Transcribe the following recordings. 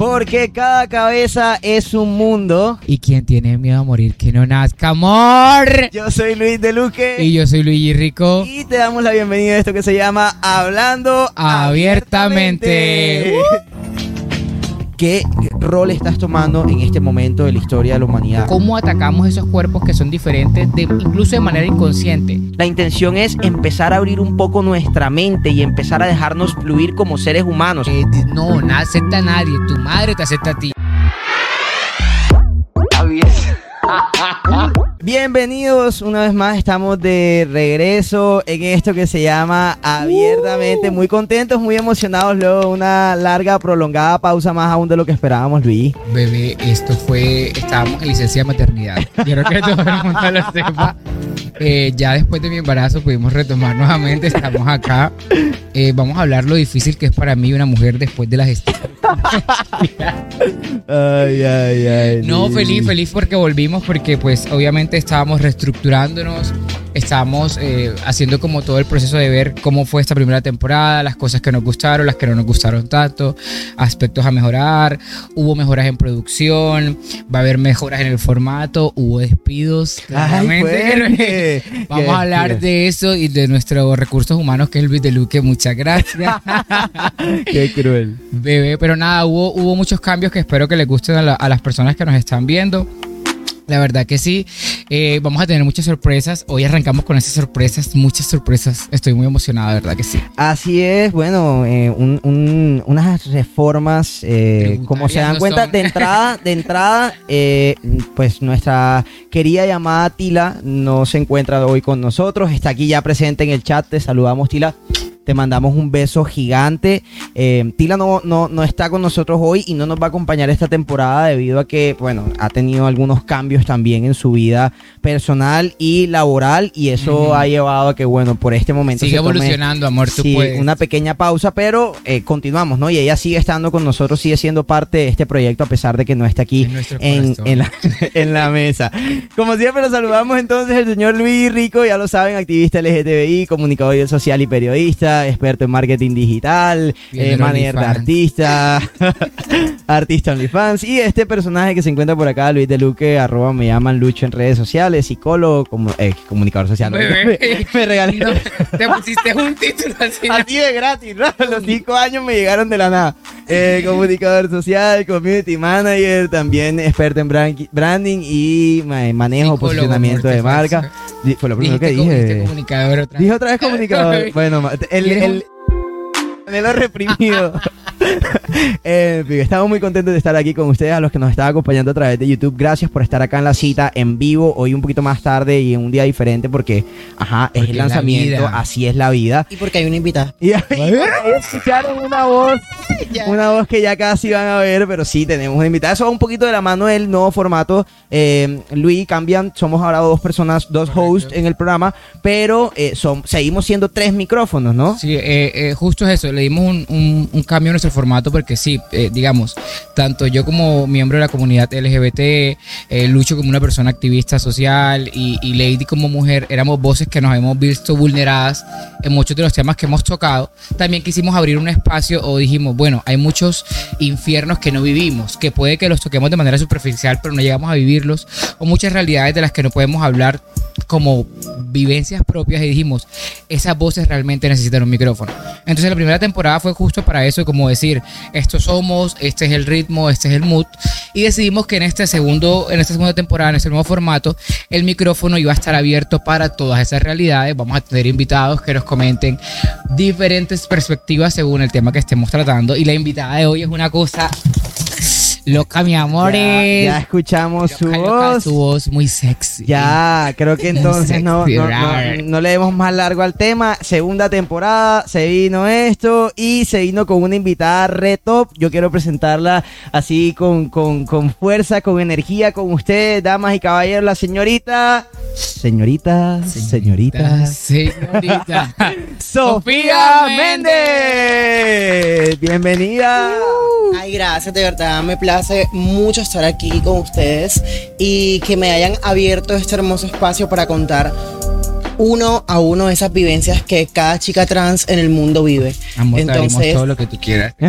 Porque cada cabeza es un mundo. Y quien tiene miedo a morir, que no nazca, amor. Yo soy Luis de Luque. Y yo soy Luigi Rico. Y te damos la bienvenida a esto que se llama Hablando Abiertamente. ¿Qué rol estás tomando en este momento de la historia de la humanidad? ¿Cómo atacamos esos cuerpos que son diferentes, de- incluso de manera inconsciente? La intención es empezar a abrir un poco nuestra mente y empezar a dejarnos fluir como seres humanos. Eh, no, no acepta a nadie. Tu madre te acepta a ti. Bienvenidos una vez más, estamos de regreso en esto que se llama Abiertamente. Muy contentos, muy emocionados luego de una larga, prolongada pausa más aún de lo que esperábamos, Luis. Bebé, esto fue. Estábamos en licencia de maternidad. Creo que todo el mundo lo sepa. Eh, ya después de mi embarazo pudimos retomar nuevamente. Estamos acá. Eh, vamos a hablar lo difícil que es para mí una mujer después de la gestión. Ay, ay, ay. No, feliz, feliz porque volvimos, porque pues obviamente estábamos reestructurándonos, estábamos eh, haciendo como todo el proceso de ver cómo fue esta primera temporada, las cosas que nos gustaron, las que no nos gustaron tanto, aspectos a mejorar, hubo mejoras en producción, va a haber mejoras en el formato, hubo despidos. Claramente. Vamos a hablar de eso y de nuestros recursos humanos, que es Luis de Luque, muchas gracias. Qué cruel. Bebé, pero nada, hubo, hubo muchos cambios que espero que les gusten a, la- a las personas que nos están viendo. La verdad que sí, Eh, vamos a tener muchas sorpresas. Hoy arrancamos con esas sorpresas, muchas sorpresas. Estoy muy emocionada, de verdad que sí. Así es, bueno, eh, un- un- unas reformas, eh, como se dan no cuenta, son. de entrada, de entrada, pues nuestra querida llamada Tila no se encuentra hoy con nosotros, está aquí ya presente en el chat, te saludamos Tila. Te mandamos un beso gigante. Eh, Tila no, no, no está con nosotros hoy y no nos va a acompañar esta temporada debido a que, bueno, ha tenido algunos cambios también en su vida personal y laboral y eso ha llevado a que, bueno, por este momento Sigue evolucionando, amor, tú Sí, puedes. una pequeña pausa, pero eh, continuamos, ¿no? Y ella sigue estando con nosotros, sigue siendo parte de este proyecto a pesar de que no está aquí En nuestro en, corazón. en la, en la mesa. Como siempre, lo saludamos entonces el señor Luis Rico, ya lo saben, activista LGTBI, comunicador social y periodista, experto en marketing digital, eh, manager de artista, artista OnlyFans. Y este personaje que se encuentra por acá, Luis de Luque, arroba me llaman Lucho en redes sociales, psicólogo, como, eh, comunicador social. Bebé. me regalé. No, te pusiste un título así. Así de gratis, ¿no? Los cinco años me llegaron de la nada. Eh, comunicador social, community manager, también experto en brand- branding y ma- manejo, Psicólogo, posicionamiento de marca. Fue lo primero que dije. comunicador otra vez. Dije otra vez comunicador. bueno, el, ¿Quieres el, Canelo reprimido. Eh, en fin, estamos muy contentos de estar aquí con ustedes, a los que nos están acompañando a través de YouTube. Gracias por estar acá en la cita en vivo, hoy un poquito más tarde y en un día diferente porque, ajá, es Porque el es la lanzamiento, vida. así es la vida. Y porque hay una invitada. Y escucharon una voz, una voz que ya casi van a ver, pero sí, tenemos una invitada. Eso va un poquito de la mano del nuevo formato. Eh, Luis, cambian, somos ahora dos personas, dos hosts en el programa, pero eh, son, seguimos siendo tres micrófonos, ¿no? Sí, eh, eh, justo es eso, le dimos un, un- un cambio a nuestro formato porque sí, eh, digamos, tanto yo como miembro de la comunidad LGBT, eh, Lucho como una persona activista social y, y Lady como mujer, éramos voces que nos hemos visto vulneradas en muchos de los temas que hemos tocado. También quisimos abrir un espacio o dijimos, bueno, hay muchos infiernos que no vivimos, que puede que los toquemos de manera superficial, pero no llegamos a vivirlos, o muchas realidades de las que no podemos hablar como vivencias propias y dijimos, esas voces realmente necesitan un micrófono. Entonces la primera temporada fue justo para eso, como decir, estos somos, este es el ritmo, este es el mood, y decidimos que en este segundo, en esta segunda temporada, en este nuevo formato, el micrófono iba a estar abierto para todas esas realidades. Vamos a tener invitados que nos comenten diferentes perspectivas según el tema que estemos tratando. Y la invitada de hoy es una cosa loca, mi amor. Ya, ya escuchamos su Loca, voz. su voz muy sexy. Ya, creo que entonces no, no, right. no, no le demos más largo al tema. Segunda temporada, se vino esto y se vino con una invitada re top. Yo quiero presentarla así con, con, con fuerza, con energía, con ustedes, damas y caballeros, la señorita. Señorita, señorita. Señorita. Sofía Méndez. Bienvenida. Ay, gracias, de verdad me place mucho estar aquí con ustedes y que me hayan abierto este hermoso espacio para contar uno a uno esas vivencias que cada chica trans en el mundo vive. Amor, Entonces, todo lo que tú quieras.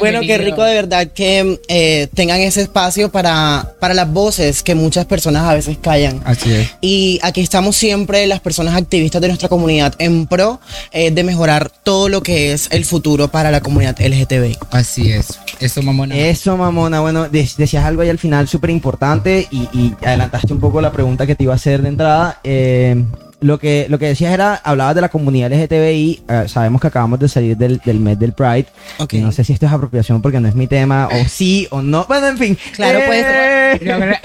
bueno, qué rico de verdad que eh, tengan ese espacio para, para las voces que muchas personas a veces callan. Así es. Y aquí estamos siempre las personas activistas de nuestra comunidad en pro eh, de mejorar todo lo que es el futuro para la comunidad LGTBI. Así es. Eso, mamona. Eso, mamona. Bueno, de- decías algo ahí al final súper importante y, y adelantaste un poco la pregunta que te iba a hacer de entrada. Eh, lo que, lo que decías era, hablabas de la comunidad LGTBI. eh, sabemos que acabamos de salir del, del mes del Pride. Ok. Y no sé si esto es apropiación porque no es mi tema, o sí o no. Bueno, en fin. Claro, pues. Eh, El,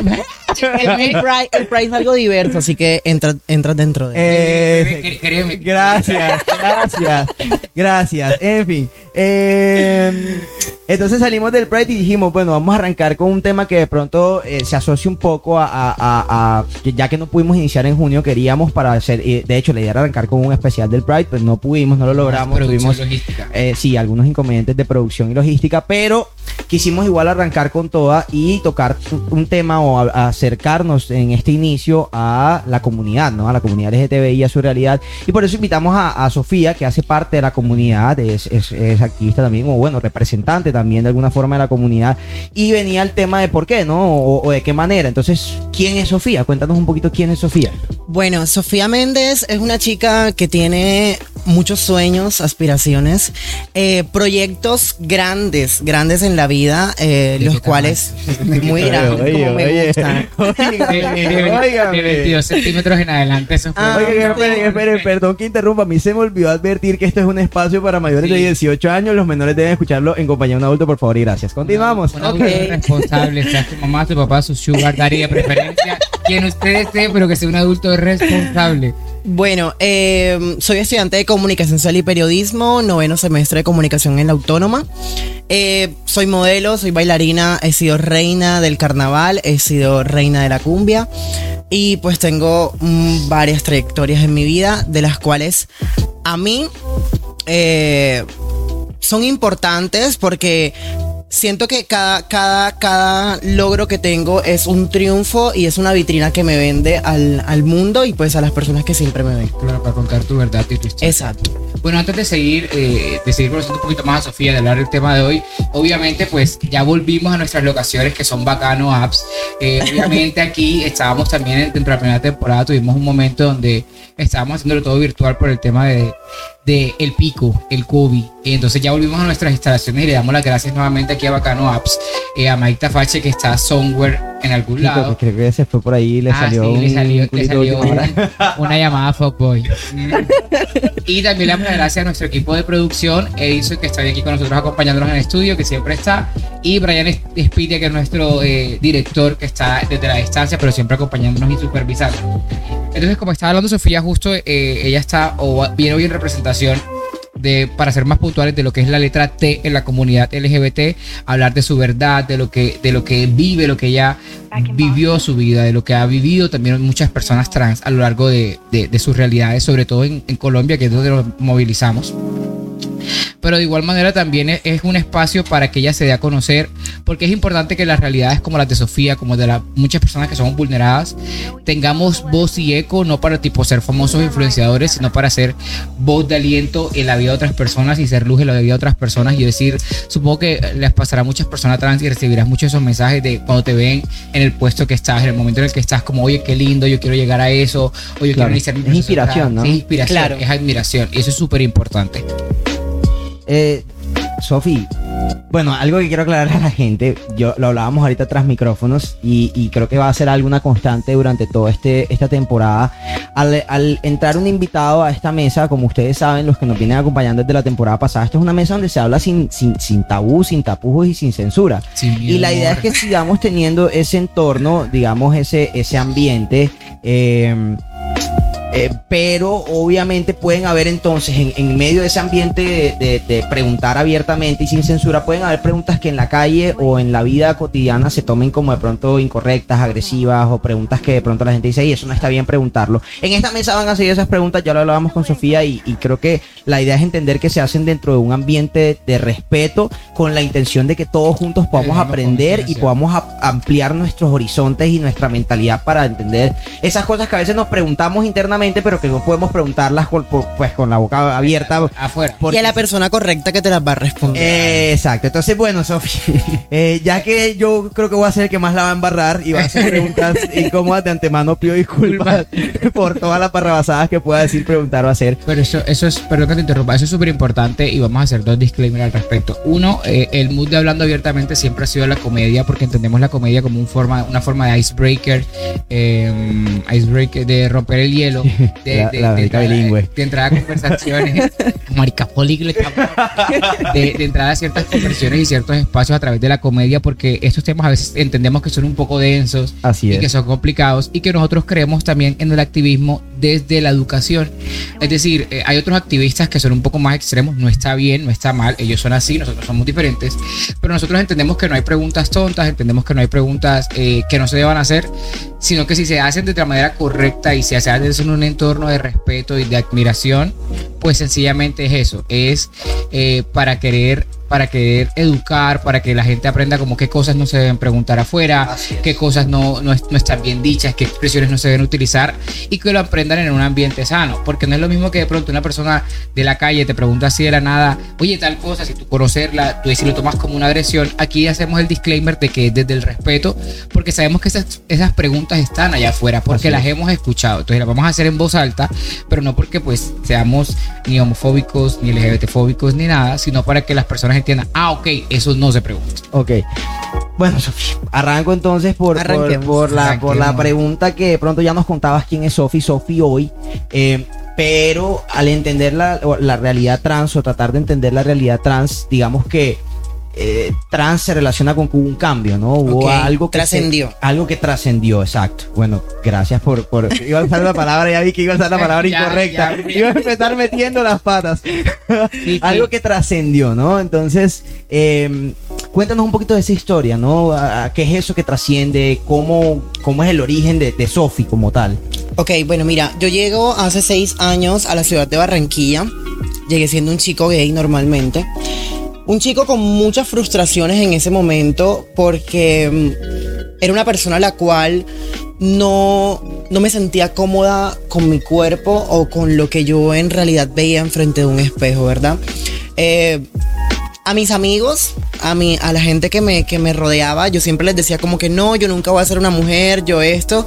el Pride, el Pride es algo diverso, así que entra, entras dentro de Eh, quería- Gracias, gracias, gracias. En fin, eh, entonces salimos del Pride y dijimos, bueno, vamos a arrancar con un tema que de pronto eh, se asocia un poco a, a- a- a- que ya que no pudimos iniciar en junio, queríamos para hacer, y de hecho la idea era arrancar con un especial del Pride, pues no pudimos, no lo logramos, tuvimos eh, sí, algunos inconvenientes de producción y logística, pero quisimos igual arrancar con toda y tocar un tema o a- acercarnos en este inicio a la comunidad, ¿no? A la comunidad LGTBI a su realidad. Y por eso invitamos a, a Sofía, que hace parte de la comunidad, es, es- es activista también, o bueno, representante también de alguna forma de la comunidad. Y venía el tema de por qué, ¿no? O, o de qué manera. Entonces, ¿quién es Sofía? Cuéntanos un poquito quién es Sofía. Bueno, Sofía Méndez es una chica que tiene muchos sueños, aspiraciones, eh, proyectos grandes, grandes en la vida, eh, ¿De los cuales muy grandes, como me gustan. De, de- de- de 22 centímetros en adelante, eso fue. Ah, Oigan, esperen, esperen, perdón que interrumpa. A mí se me olvidó advertir que esto es un espacio para mayores de Sí. 18 años. Los menores deben escucharlo en compañía de un adulto, por favor, y gracias. Continuamos. Un adulto Ok. responsable, sea tu mamá, tu papá, su sugar daddy de preferencia, quien usted esté, pero que sea un adulto responsable. Bueno, eh, soy estudiante de comunicación social y periodismo, noveno semestre de comunicación en la autónoma. Eh, soy modelo, soy bailarina, he sido reina del carnaval, he sido reina de la cumbia y pues tengo mm, varias trayectorias en mi vida, de las cuales a mí eh, son importantes porque siento que cada, cada, cada logro que tengo es un triunfo y es una vitrina que me vende al, al mundo y pues a las personas que siempre me ven. Claro, para contar tu verdad y tu historia. Exacto. Bueno, antes de seguir, eh, de seguir conociendo un poquito más a Sofía, de hablar del tema de hoy, obviamente, pues ya volvimos a nuestras locaciones que son bacano apps. Eh, obviamente aquí estábamos también dentro de la primera temporada, tuvimos un momento donde estábamos haciéndolo todo virtual por el tema de, de el pico, el COVID. Y entonces ya volvimos a nuestras instalaciones y le damos las gracias nuevamente aquí a Bacano Apps, eh, a Mike Tafache que está somewhere en algún Chico, lado. que creo que se fue por ahí y le Ah, salió sí, un le salió, le culito salió una, una llamada. Mm. y también le damos las gracias a nuestro equipo de producción, Edison, que está aquí con nosotros acompañándonos en el estudio, que siempre está, y Brian Spitia, que es nuestro eh, director, que está desde la distancia, pero siempre acompañándonos y supervisando. Entonces, como estaba hablando Sofía, justo eh, ella está, o va- viene hoy en de, para ser más puntuales, de lo que es la letra T en la comunidad LGBT, hablar de su verdad, de lo que, de lo que vive, lo que ella vivió su vida, de lo que ha vivido también muchas personas trans a lo largo de, de- de sus realidades, sobre todo en, en Colombia, que es donde nos movilizamos. Pero de igual manera también es, un espacio para que ella se dé a conocer, porque es importante que las realidades como las de Sofía, como de las muchas personas que somos vulneradas, tengamos voz y eco, no para tipo ser famosos influenciadores, sino para ser voz de aliento en la vida de otras personas y ser luz en la vida de otras personas y decir, supongo que les pasará a muchas personas trans y recibirás muchos de esos mensajes de cuando te ven en el puesto que estás, en el momento en el que estás como, oye, qué lindo, yo quiero llegar a eso, o yo Claro. quiero iniciar mi Es inspiración, trans". ¿no? Es inspiración, Claro. es admiración y eso es súper importante. Eh, Sofi, bueno, algo que quiero aclarar a la gente, yo lo hablábamos ahorita tras micrófonos y, y creo que va a ser alguna constante durante toda este, esta temporada. Al, al entrar un invitado a esta mesa, como ustedes saben, los que nos vienen acompañando desde la temporada pasada, esta es una mesa donde se habla sin, sin, sin tabú, sin tapujos y sin censura. Sin Y la idea es que sigamos teniendo ese entorno, digamos, ese, ese ambiente. eh, Eh, pero obviamente pueden haber entonces en, en medio de ese ambiente de, de- de preguntar abiertamente y sin censura, pueden haber preguntas que en la calle o en la vida cotidiana se tomen como de pronto incorrectas, agresivas o preguntas que de pronto la gente dice, y eso no está bien preguntarlo. En esta mesa van a seguir esas preguntas, ya lo hablábamos con Sofía y, y creo que la idea es entender que se hacen dentro de un ambiente de respeto con la intención de que todos juntos podamos aprender y podamos a- ampliar nuestros horizontes y nuestra mentalidad para entender esas cosas que a veces nos preguntamos internamente, pero que no podemos preguntarlas con, por- pues, con la boca abierta. Afuera. porque- Y a la persona correcta que te las va a responder. Eh, exacto. Entonces, bueno, Sofi, eh, ya que yo creo que voy a ser el que más la va a embarrar y va a hacer preguntas incómodas de antemano, pido disculpas por todas las parrabasadas que pueda decir, preguntar o hacer. Pero eso, eso es, perdón que te interrumpa, eso es súper importante y vamos a hacer dos disclaimers al respecto. Uno, eh, el mood de hablando abiertamente siempre ha sido la comedia, porque entendemos la comedia como un forma, una forma de icebreaker, eh, icebreaker, de romper el hielo, de, La- de- la de entrar- de entrar a conversaciones, marica políglota, de, entrar a ciertas conversaciones y ciertos espacios a través de la comedia, porque estos temas a veces entendemos que son un poco densos, Así y que es. son complicados y que nosotros creemos también en el activismo desde la educación. Es decir, eh, hay otros activistas que son un poco más extremos, no está bien, no está mal, ellos son así, nosotros somos diferentes, pero nosotros entendemos que no hay preguntas tontas, entendemos que no hay preguntas eh, que no se deban hacer, sino que si se hacen de la manera correcta y se hacen en un entorno de respeto y de admiración, pues sencillamente es eso, es eh, para querer para querer educar, para que la gente aprenda como qué cosas no se deben preguntar afuera, qué cosas no, no, es- no están bien dichas, qué expresiones no se deben utilizar y que lo aprendan en un ambiente sano. Porque no es lo mismo que de pronto una persona de la calle te pregunta así de la nada, oye, tal cosa, si tú conocerla, tú si lo tomas como una agresión, aquí hacemos el disclaimer de que es desde el respeto, porque sabemos que esas, esas preguntas están allá afuera, porque Así las es. hemos escuchado. Entonces las vamos a hacer en voz alta, pero no porque pues seamos ni homofóbicos, ni LGBTfóbicos, ni nada, sino para que las personas entiendan, ah, ok, eso no se pregunta. Ok. Bueno, Sofi, arranco entonces por, por, la, por la pregunta que de pronto ya nos contabas quién es Sofi, Sofi hoy. eh, pero al entender la, la realidad trans o tratar de entender la realidad trans, digamos que eh, trans se relaciona con que hubo un cambio, ¿no? Hubo algo que trascendió. algo que trascendió, exacto. Bueno, gracias por, por. Iba a usar la palabra, ya vi que iba a usar la palabra Ya, incorrecta. ya. Iba a empezar metiendo las patas. sí. algo que trascendió, ¿no? Entonces, eh, cuéntanos un poquito de esa historia, ¿no? ¿A- a ¿Qué es eso que trasciende? ¿Cómo, cómo es el origen de, de Sofi como tal? Ok, bueno, mira, yo llego hace seis años a la ciudad de Barranquilla. Llegué siendo un chico gay normalmente. Un chico con muchas frustraciones en ese momento porque mm, era una persona a la cual no, no me sentía cómoda con mi cuerpo o con lo que yo en realidad veía enfrente de un espejo, ¿verdad? Eh, a mis amigos, a, mi, a la gente que me, que me rodeaba, yo siempre les decía como que no, yo nunca voy a ser una mujer, yo esto,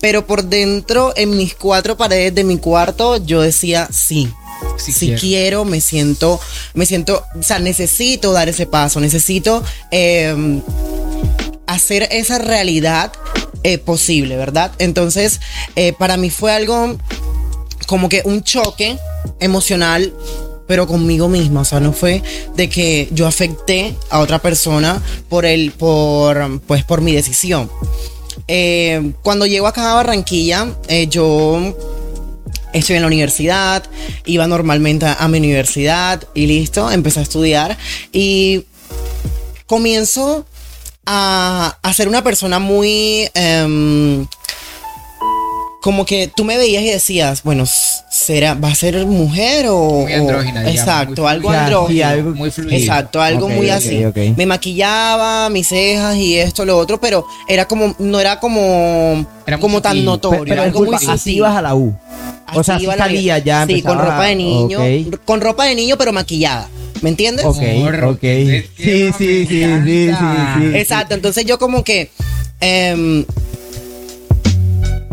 pero por dentro, en mis cuatro paredes de mi cuarto, yo decía sí. Si quiero. quiero. me siento, me siento, o sea, necesito dar ese paso, necesito eh, hacer esa realidad eh, posible, ¿verdad? Entonces, eh, para mí fue algo como que un choque emocional, pero conmigo misma. O sea, no fue de que yo afecté a otra persona por el, por, pues, por mi decisión. Eh, cuando llego acá a Barranquilla, eh, yo estoy en la universidad, iba normalmente a, mi universidad y listo, empecé a estudiar. Y comienzo a, a ser una persona muy... em, como que tú me veías y decías, bueno, será, ¿va a ser mujer o...? Muy andrógina, Exacto, muy algo andrógino. Algo- muy fluido. Exacto, algo muy así. Me maquillaba, mis cejas y esto, lo otro, pero era como, no era como, Era como tan sutil. notorio, Pe- pero algo muy así ibas a la U. O sea, Así la salía ya Sí, con ropa de niño. Con ropa de niño, pero maquillada. ¿Me entiendes? Ok, ok. Sí, sí, sí, sí, sí. Exacto. Entonces yo como que. em,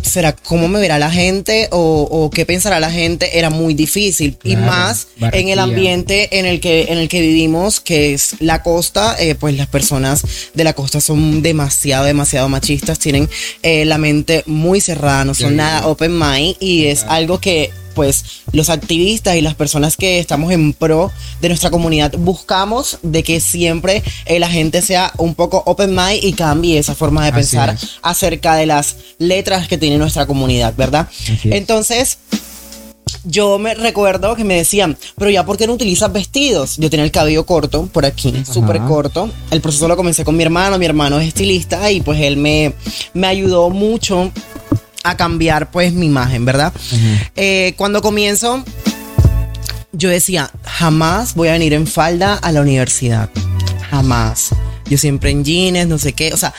¿Será cómo me verá la gente o, o qué pensará la gente? Era muy difícil. y más en el ambiente en el que, en el que vivimos, que es la costa, eh, pues las personas de la costa son demasiado, demasiado machistas, tienen eh, la mente muy cerrada, no son nada open mind y es algo que pues los activistas y las personas que estamos en pro de nuestra comunidad buscamos de que siempre eh, la gente sea un poco open mind y cambie esa forma de pensar acerca de las letras que tiene nuestra comunidad, ¿verdad? Entonces, yo me recuerdo que me decían, pero ya, ¿por qué no utilizas vestidos? Yo tenía el cabello corto por aquí, súper corto. El proceso lo comencé con mi hermano, mi hermano es estilista y pues él me, me ayudó mucho a cambiar pues mi imagen, ¿verdad? Eh, cuando comienzo, yo decía, jamás voy a venir en falda a la universidad. Jamás. Yo siempre en jeans, no sé qué. O sea,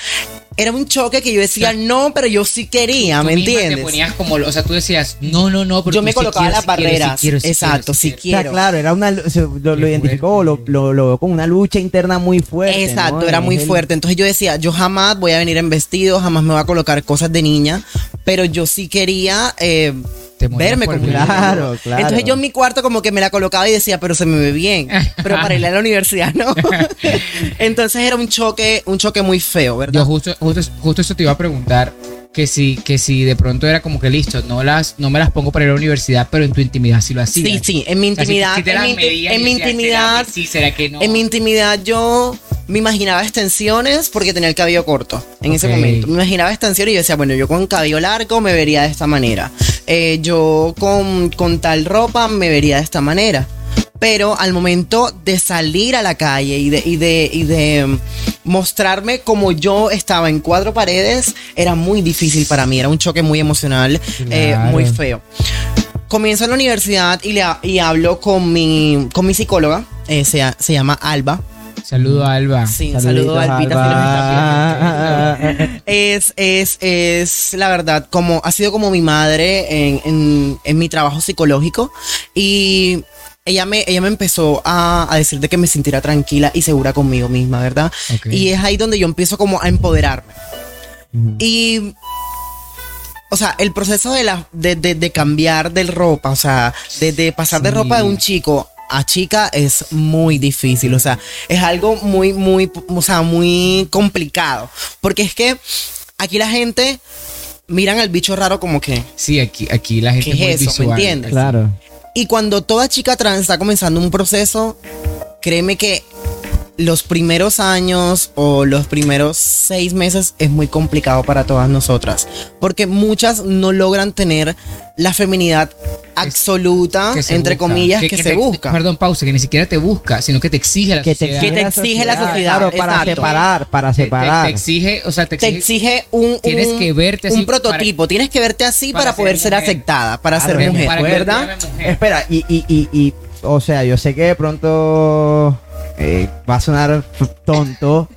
era un choque que yo decía, no, pero yo sí quería, Tú ¿me misma entiendes? Te ponías como, o sea, tú decías, no, no, no, pero Yo me colocaba las barreras. sí Exacto, quiero, sí quiero. claro, era una, se- lo, identificó, lo, lo, lo veo como una lucha interna muy fuerte. Exacto, ¿no? era muy el- fuerte. Entonces yo decía, yo jamás voy a venir en vestido, jamás me voy a colocar cosas de niña, pero yo sí quería eh, Te verme como. Claro, claro. Entonces yo en mi cuarto como que me la colocaba y decía, pero se me ve bien. Pero para ir a la universidad, ¿no? Entonces era un choque, un choque muy feo, ¿verdad? Yo justo, justo, justo eso te iba a preguntar. Que si, que si de pronto era como que listo, no las, no me las pongo para ir a la universidad, pero en tu intimidad sí lo hacías. Sí, sí, en mi O sea, si- intimidad, si en mi, en intimidad, ¿será que sí, será que no? en mi intimidad yo me imaginaba extensiones porque tenía el cabello corto en ese momento. Me imaginaba extensiones y yo decía, bueno, yo con cabello largo me vería de esta manera. Eh, yo con, con tal ropa me vería de esta manera. Pero al momento de salir a la calle y de, y de, y de mostrarme como yo estaba en cuatro paredes, era muy difícil para mí. Era un choque muy emocional, eh, Claro. muy feo comienzo en la universidad y, le, y hablo con mi, con mi psicóloga, eh, se, se llama Alba. Saludo a Alba. Sí, saludo a. Alba. Es, es, es la verdad, como ha sido como mi madre en, en, en mi trabajo psicológico y ella me, ella me empezó a, a decir de que me sintiera tranquila y segura conmigo misma, ¿verdad? Y es ahí donde yo empiezo como a empoderarme. Y, o sea, el proceso de, la, de, de, de cambiar de ropa, o sea, de, de pasar de ropa de un chico a chica es muy difícil, o sea, es algo muy, muy, o sea, muy complicado. Porque es que aquí la gente miran al bicho raro como que... Sí, aquí, aquí la gente ¿Qué es muy es eso? ¿Me visual. entiendes? Claro. Y cuando toda chica trans está comenzando un proceso, créeme que los primeros años o los primeros seis meses es muy complicado para todas nosotras. Porque muchas no logran tener la feminidad absoluta, entre busca. comillas, que, se te- busca. Perdón, pausa, que ni siquiera te busca, sino que te exige la Que te, sociedad. Que te exige la sociedad, Claro, para exacto. separar, para Te- te- separar. Te, exige, o sea, te te exige, exige un, Tienes un- que verte así un prototipo, tienes que verte así para para, poder ser aceptada, para Claro, ser mujer, para ¿verdad? te mujer. Espera, y, y, y, y, o sea, yo sé que de pronto eh, va a sonar tonto,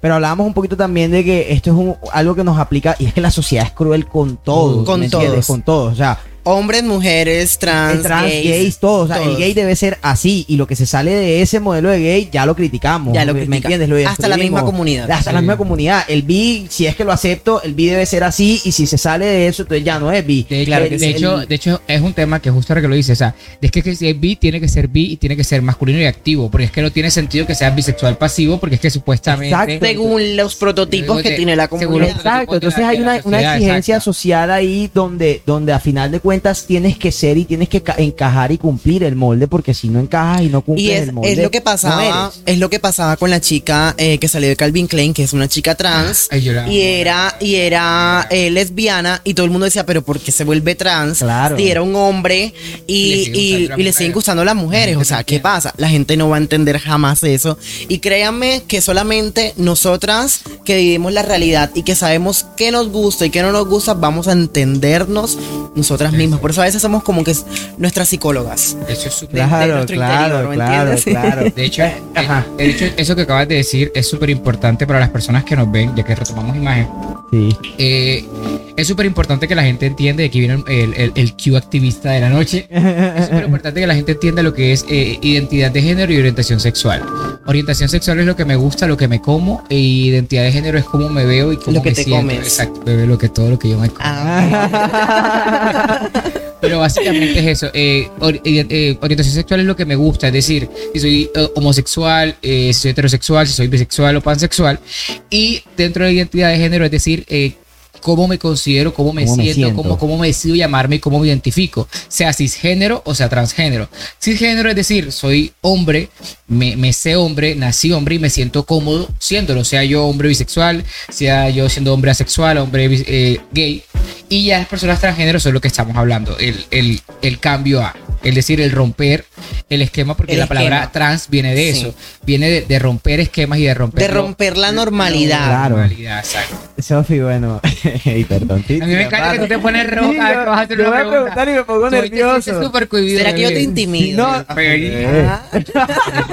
pero hablábamos un poquito también de que esto es un- algo que nos aplica y es que la sociedad es cruel con todos. Con todos. Con todos. O sea, Hombres, mujeres, trans, trans, gays, gays, todos. O sea, el gay debe ser así. Y lo que se sale de ese modelo de gay, ya lo criticamos. Ya lo ¿Me critica. entiendes? Lo Hasta la misma comunidad. Hasta la misma comunidad. El bi, si es que lo acepto, el bi debe ser así. Y si se sale de eso, entonces ya no es bi. De, Claro de- que de sí. hecho, El- de hecho, es un tema que justo ahora que lo dices, o sea, es que, que si es bi, tiene que ser bi y tiene que ser masculino y activo, porque es que no tiene sentido que seas bisexual pasivo, porque es que supuestamente... Exacto. según los prototipos que tiene la comunidad. Exacto, entonces hay una, exigencia exacto. social ahí donde, donde a final de cuentas tienes que ser y tienes que ca- encajar y cumplir el molde, porque si no encajas y no cumples Y es, el molde. es lo que pasaba, es lo que pasaba con la chica eh, que salió de Calvin Klein, que es una chica trans, y era, y era eh, lesbiana, y todo el mundo decía, pero ¿por qué se vuelve trans? Claro. Si era un hombre Y le y, siguen y- gustando las y le siguen mujeres. gustando las mujeres. O sea, ¿qué pasa? La gente no va a entender jamás eso. Y créanme que solamente nosotras que vivimos la realidad y que sabemos qué nos gusta y qué no nos gusta, vamos a entendernos nosotras mismas. Por eso a veces somos como que nuestras psicólogas. Eso es súper... de Claro, claro, interior, ¿me claro, entiendes? claro. De hecho, eh, Ajá. de hecho, eso que acabas de decir es súper importante para las personas que nos ven, ya que retomamos imagen. Sí. Eh, es súper importante que la gente entienda, y aquí viene el, el, el Q activista de la noche, es súper importante que la gente entienda lo que es eh, identidad de género y orientación sexual. Orientación sexual es lo que me gusta, lo que me como, e identidad de género es cómo me veo y cómo Lo que me te siento. comes. Exacto, bebé, lo que todo lo que yo me como. Ah, Pero básicamente es eso. eh, eh, eh, orientación sexual es lo que me gusta. Es decir, si soy eh, homosexual, eh, si soy heterosexual, si soy bisexual o pansexual. Y dentro de la identidad de género, es decir, cómo me considero, cómo me ¿Cómo me siento, cómo, cómo me decido llamarme y cómo me identifico, sea cisgénero o sea transgénero. Cisgénero es decir, soy hombre, me, me sé hombre, nací hombre y me siento cómodo siéndolo, sea yo hombre bisexual, sea yo siendo hombre asexual, hombre eh, gay. Y ya las personas transgénero son lo que estamos hablando, el, el, el cambio a, es decir, el romper el esquema, porque El la palabra esquema. trans viene de Sí. eso, viene de, de romper esquemas y de romper... De lo- romper la normalidad. Claro. normalidad, exacto. Sofi, bueno, y perdón. A mí me encanta que tú te pones roja Sí, cada vez que vas a hacer yo una voy a pregunta. preguntar y me pongo nervioso. súper cohibido, ¿Será que yo te intimido? No.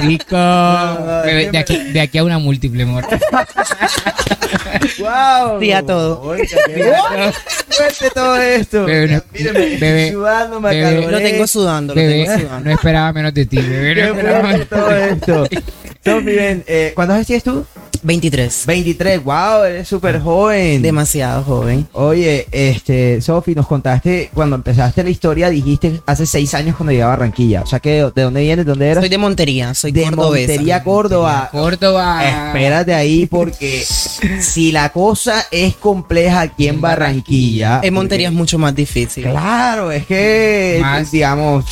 Rico. de, aquí, de aquí a una múltiple, amor. ¡Wow! Sí, a todo. Fuerte todo esto. Bebé, bebé, sudando, me bebé. Lo tengo sudando, lo Bebé, tengo sudando. no esperaba menos de ti, bebé. No esperaba todo esto. Sofi, ven, eh, ¿cuántos años tienes tú? 23. 23, wow, eres súper joven. Demasiado joven. Oye, este, Sofi, nos contaste cuando empezaste la historia, dijiste hace seis años cuando llegué a Barranquilla. O sea que, ¿de dónde vienes? ¿De dónde eras? Soy de Montería, soy de cordobesa. Montería, Córdoba. Córdoba. Espérate ahí porque si la cosa es compleja aquí en Barranquilla. En Montería es mucho más difícil. Claro, es que, Más. digamos,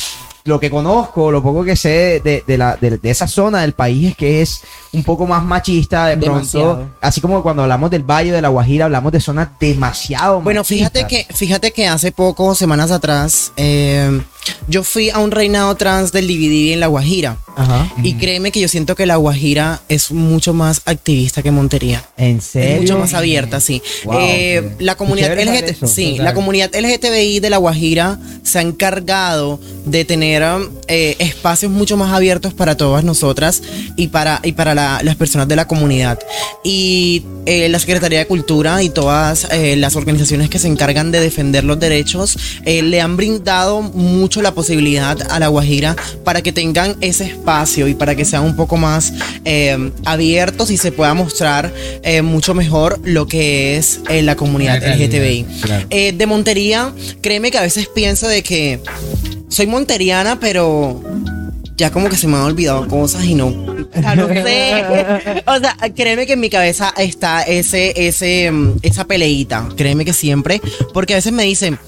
lo que conozco, lo poco que sé de, de la, de, de esa zona del país es que es un poco más machista de pronto. Demasiado. Así como cuando hablamos del Valle de la Guajira, hablamos de zonas demasiado Bueno, fíjate machistas. que, fíjate que hace poco, semanas atrás, eh, yo fui a un reinado trans del DVD en La Guajira. Ajá. Y créeme que yo siento que La Guajira es mucho más activista que Montería. ¿En serio? Es mucho más abierta, sí. Wow, Eh, la comunidad eso. sí, la comunidad LGTBI de La Guajira se ha encargado de tener eh, espacios mucho más abiertos para todas nosotras y para, y para la- las personas de la comunidad. Y eh, la Secretaría de Cultura y todas eh, las organizaciones que se encargan de defender los derechos eh, le han brindado mucho la posibilidad a La Guajira para que tengan ese espacio y para que sean un poco más eh, abiertos y se pueda mostrar eh, mucho mejor lo que es la comunidad LGTBI. claro. De Montería, créeme que a veces pienso de que soy monteriana, pero ya como que se me han olvidado cosas y no. Sea, no sé. O sea, créeme que en mi cabeza está ese, ese, mm, esa peleita. Créeme que siempre. Porque a veces me dicen.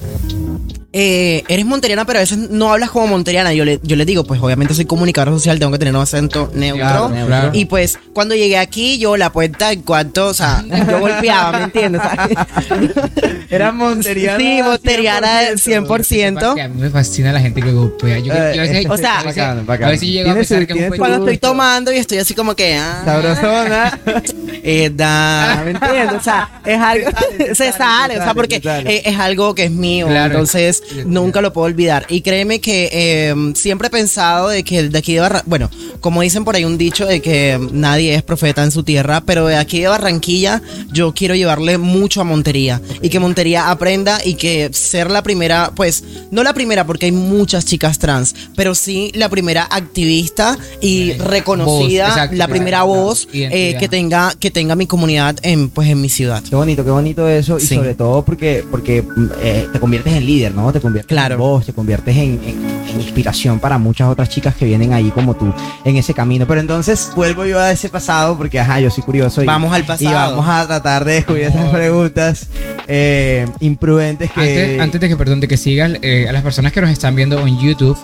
Eh, eres monteriana, pero a veces no hablas como monteriana. Yo le, yo les digo, pues obviamente soy comunicador social, tengo que tener un acento neutro. Claro, claro. Y pues cuando llegué aquí, yo la puerta en cuanto, o sea, yo golpeaba, ¿me entiendes? Era monteriana. Sí, monteriana 100%. ciento. Que a mí me fascina la gente que golpea. Yo, yo a veces, Eh, o sea, a veces- a veces yo llego a pensar que es un Cuando estoy tomando y estoy así como que, ah, Sabrosona. eh, da, ¿me entiendes? O sea, es algo, sale, se sale, o se sea, porque se eh, es algo que es mío, Claro. entonces nunca lo puedo olvidar. Y créeme que eh, siempre he pensado de que de aquí de Barranquilla, bueno, como dicen por ahí un dicho de que nadie es profeta en su tierra, pero de aquí de Barranquilla yo quiero llevarle mucho a Montería y que Montería aprenda y que ser la primera, pues, no la primera porque hay muchas chicas trans, pero sí la primera activista y Voz, reconocida, exacto, la primera voz eh, que tenga que tenga mi comunidad en pues en mi ciudad. Qué bonito, qué bonito eso. Y sobre todo porque, porque mm, eh, te conviertes en líder, ¿no? Te conviertes Claro. en voz, te conviertes en, en- en inspiración para muchas otras chicas que vienen ahí como tú en ese camino. Pero entonces vuelvo yo a ese pasado porque, ajá, yo soy curioso. Y, Vamos al Y pasado. vamos a tratar de descubrir esas preguntas eh, imprudentes que... Antes, antes de que, perdón, de que sigas, eh, a las personas que nos están viendo en YouTube,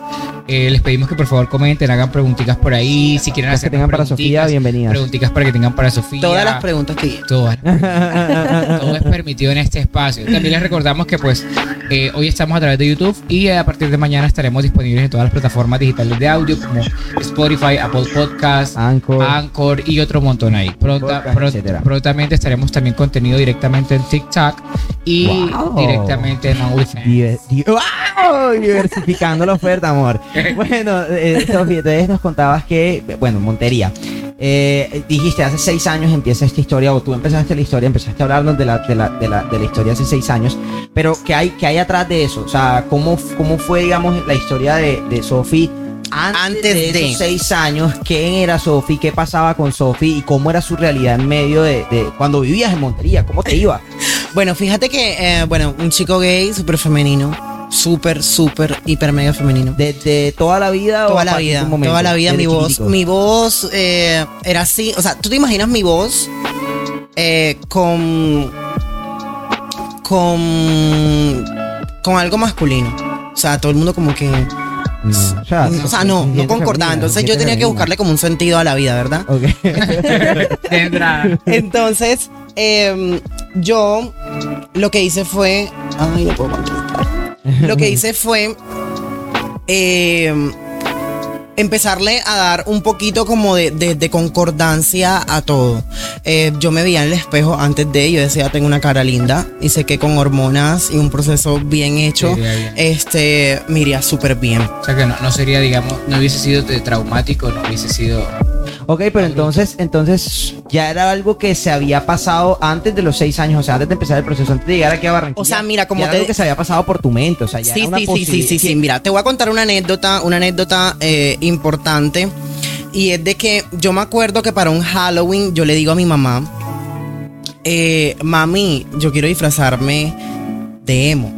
eh, les pedimos que por favor comenten, hagan preguntitas por ahí, si quieren Las que hacer tengan para Sofía, bienvenidas. Preguntitas para que tengan para Sofía. Todas las preguntas que Todas. Todo es permitido en este espacio. También les recordamos que pues eh, hoy estamos a través de YouTube y eh, a partir de mañana estaremos disponibles en todas las plataformas digitales de audio como Spotify, Apple Podcast, Anchor. Anchor y otro montón ahí. Pronta, Podcast, prontamente estaremos también contenido directamente en TikTok y Wow. directamente en OnlyFans. Diver- di- ¡Wow! Diversificando la oferta, amor. Bueno, eh, Sofía, entonces nos contabas que, bueno, Montería. Eh, dijiste, hace seis años empieza esta historia, o tú empezaste la historia, empezaste a hablarnos de la, de la, de la, de la historia hace seis años, pero ¿qué hay, qué hay atrás de eso? O sea, ¿cómo, cómo fue, digamos, la historia de, de Sofi antes, Antes de, de. esos seis años? ¿Quién era Sofi? ¿Qué pasaba con Sofi? ¿Y cómo era su realidad en medio de, de cuando vivías en Montería? ¿Cómo te iba? Bueno, fíjate que, eh, bueno, un chico gay súper femenino, súper, súper, hiper mega femenino. ¿Desde toda la vida o toda la vida, momento? toda la vida mi voz, chiquitico. mi voz eh, era así, o sea, tú te imaginas mi voz eh, con con, con algo masculino. O sea, todo el mundo como que... No, o sea, O sea, no, no concordaba. Entonces yo tenía que buscarle como un sentido a la vida, ¿verdad? Ok. De entrada. Entonces, em, yo lo que hice fue. Ay, no puedo contestar. Lo que hice fue. em, empezarle a dar un poquito como de, de- de concordancia a todo. Eh, yo me veía en el espejo antes de, yo decía, tengo una cara linda y sé que con hormonas y un proceso bien hecho, bien. este, me iría súper bien. O sea que no, no sería, digamos, no hubiese sido traumático, no hubiese sido. Ok, pero entonces, entonces ya era algo que se había pasado antes de los seis años, o sea, antes de empezar el proceso, antes de llegar aquí a Barranquilla. O sea, mira, como ya era te- algo que se había pasado por tu mente, o sea, ya Sí, era una sí, sí, sí, sí, sí. Mira, te voy a contar una anécdota, una anécdota eh, importante. Y es de que yo me acuerdo que para un Halloween yo le digo a mi mamá, eh, mami, yo quiero disfrazarme de emo.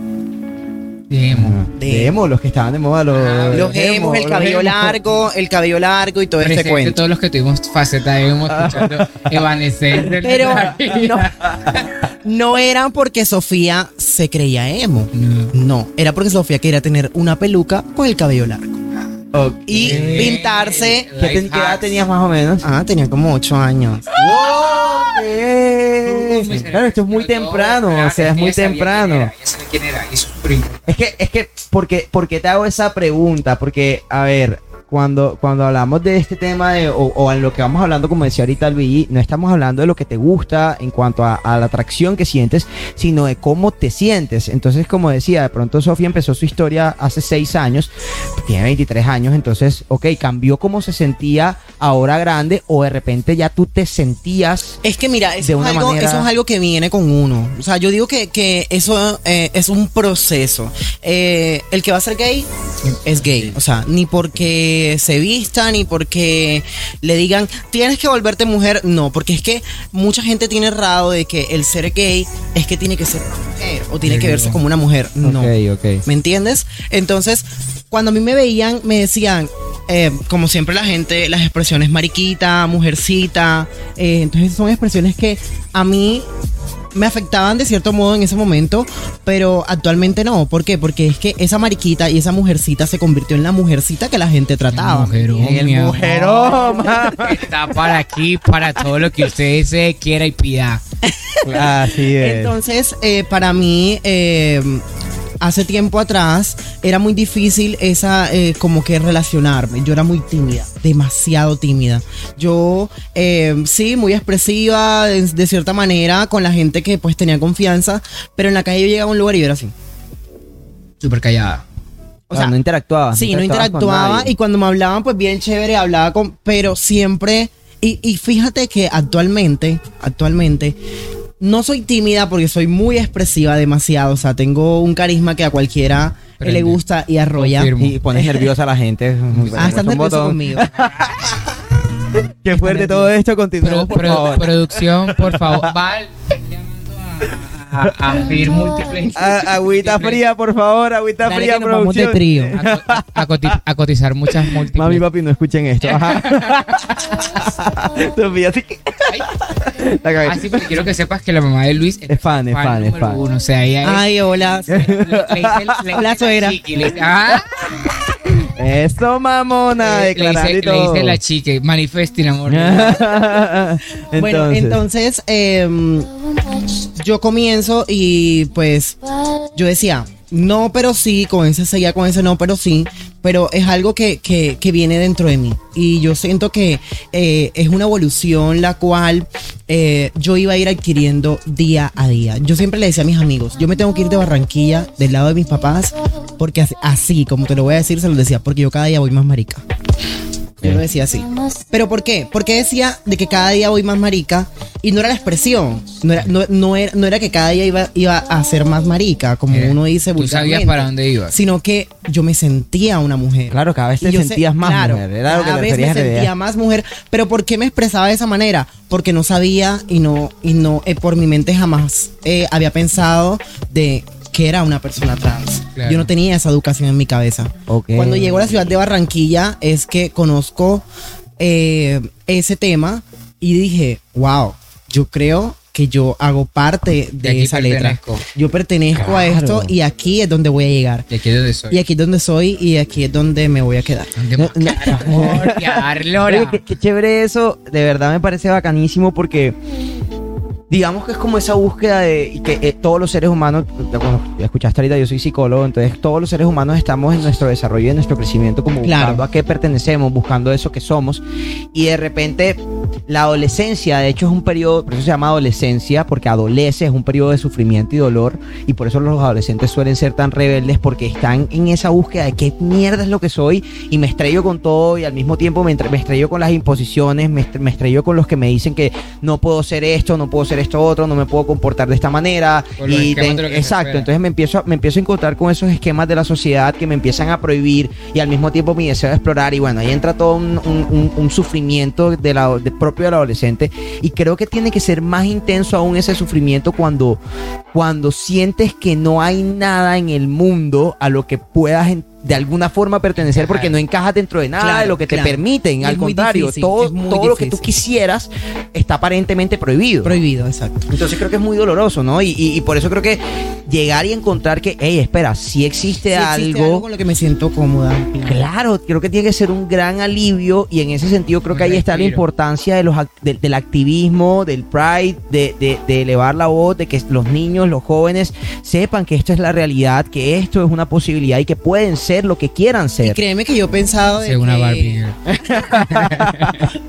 De- De emo, los que estaban de moda, los, Ah, Los emos, el los cabello emos. largo, el cabello largo y todo este Presente cuento. todos los que tuvimos faceta emo escuchando Evanescence. Pero no, no era porque Sofía se creía emo. No. No, era porque Sofía quería tener una peluca con el cabello largo. Y pintarse. ¿Qué, ten- qué edad tenías más o menos? Ah, tenía como ocho años. Ok. Claro, esto es muy temprano, o sea, es muy temprano. Quién era, es. Es que, es que, porque, porque te hago esa pregunta, porque, a ver, cuando, cuando hablamos de este tema de, o, o en lo que vamos hablando, como decía ahorita Luigi, no estamos hablando de lo que te gusta en cuanto a, a la atracción que sientes, sino de cómo te sientes. Entonces, como decía, de pronto Sofía empezó su historia hace seis años, tiene 23 años, entonces, ok, cambió cómo se sentía ahora grande, o de repente ya tú te sentías Es que mira, De una es, algo, manera- eso es algo que viene con uno. O sea, yo digo que, que eso eh, es un proceso. Eh, el que va a ser gay es gay. O sea, ni porque se vista, ni porque le digan, tienes que volverte mujer. No, porque es que mucha gente tiene errado de que el ser gay es que tiene que ser mujer o tiene que verse como una mujer. No. Ok, ok. ¿Me entiendes? Entonces, cuando a mí me veían, me decían, eh, como siempre la gente, las expresiones mariquita, mujercita, eh, entonces son expresiones que a mí me afectaban de cierto modo en ese momento, pero actualmente no. ¿Por qué? Porque es que esa mariquita y esa mujercita se convirtió en la mujercita que la gente trataba. Mujerón, el mi amor. mujerón. Está para aquí, para todo lo que usted se quiera y pida. Así es. Entonces, eh, para mí, eh, hace tiempo atrás, era muy difícil esa, eh, como que relacionarme. Yo era muy tímida, demasiado tímida. Yo, eh, sí, muy expresiva de, de cierta manera con la gente que pues tenía confianza, pero en la calle yo llegaba a un lugar y yo era así. Súper callada. O sea, no interactuaba. Sí, no interactuaba y cuando me hablaban, pues bien chévere, hablaba con, pero siempre, y, y fíjate que actualmente, actualmente, no soy tímida porque soy muy expresiva demasiado, o sea, tengo un carisma que a cualquiera Prende. le gusta y arrolla. Confirmo. Y pones nerviosa a la gente. Ah, estás nervioso conmigo. Qué fuerte todo esto. Continuemos, Pro- por pro- favor. Producción, por favor. Val, llamando a, pedir múltiples. A- agüita fría, por favor. Agüita Dale fría, que vamos de producción. trío. A, co- a coti- a cotizar muchas múltiples. Mami, papi, no escuchen esto. Ajá. Sofía, así que. La cagué. Ah, sí, pero quiero que sepas que la mamá de Luis Es fan, es fan, es fan. uno. O sea, ella es- Ay, hola. le, le le Hola, suegra. le ah, Eso, mamona, le, y le todo. dice la chica, manifestin amor. entonces, Bueno, entonces em, yo comienzo y pues yo decía, no, pero sí, con ese seguía con ese no, pero sí, pero es algo que, que, que viene dentro de mí. Y yo siento que eh, es una evolución la cual eh, yo iba a ir adquiriendo día a día. Yo siempre le decía a mis amigos, yo me tengo que ir de Barranquilla, del lado de mis papás, porque así, así como te lo voy a decir, se lo decía, porque yo cada día voy más marica. Yo lo decía así. ¿Pero por qué? Porque decía de que cada día voy más marica y no era la expresión. No era, no, no era, no era que cada día iba, iba a ser más marica, como Era- uno dice Tú sabías para dónde ibas. Sino que yo me sentía una mujer. Claro, cada vez te sé- sentías más claro, mujer. Era lo que cada te vez me sentía más mujer. Pero ¿por qué me expresaba de esa manera? Porque no sabía y no, y no eh, por mi mente jamás eh, había pensado de que era una persona trans. Claro. Yo no tenía esa educación en mi cabeza. Cuando llego a la ciudad de Barranquilla es que conozco eh, ese tema y dije, wow, yo creo que yo hago parte De esa letra. pertenezco. Yo pertenezco a esto y aquí es donde voy a llegar. Y aquí es donde soy. Y aquí es donde soy y aquí es donde me voy a quedar. ¿Dónde No. Amor. Oye, qué, qué chévere eso, de verdad me parece bacanísimo porque digamos que es como esa búsqueda de y que eh, todos los seres humanos, escuchaste ahorita, yo soy psicólogo, entonces todos los seres humanos estamos en nuestro desarrollo y en nuestro crecimiento como Claro. buscando a qué pertenecemos, buscando eso que somos y de repente la adolescencia, de hecho es un periodo, por eso se llama adolescencia, porque adolece, es un periodo de sufrimiento y dolor y por eso los adolescentes suelen ser tan rebeldes porque están en esa búsqueda de qué mierda es lo que soy y me estrello con todo y al mismo tiempo me, me estrello con las imposiciones, me, me estrello con los que me dicen que no puedo ser esto, no puedo ser esto otro, no me puedo comportar de esta manera. Y ten- de exacto, entonces me empiezo, a- me empiezo a encontrar con esos esquemas de la sociedad que me empiezan a prohibir y al mismo tiempo mi deseo de explorar y bueno, ahí entra todo un, un- un- un sufrimiento de la, de propio del adolescente y creo que tiene que ser más intenso aún ese sufrimiento cuando, cuando sientes que no hay nada en el mundo a lo que puedas en- de alguna forma pertenecer porque no encajas dentro de nada Claro, de lo que te permiten, al contrario, difícil, todo, todo lo que tú quisieras está aparentemente prohibido. Prohibido, exacto. Entonces creo que es muy doloroso, ¿no? Y, y- y por eso creo que llegar y encontrar que, hey, espera, si existe, Sí existe algo, con lo que me siento cómoda. Claro, creo que tiene que ser un gran alivio y en ese sentido creo que ahí está la importancia de los, de- del activismo, del pride, de, de- de elevar la voz, de que los niños, los jóvenes sepan que esto es la realidad, que esto es una posibilidad y que pueden ser lo que quieran Y ser. créeme que yo he pensado de Sí, una que- Barbie girl.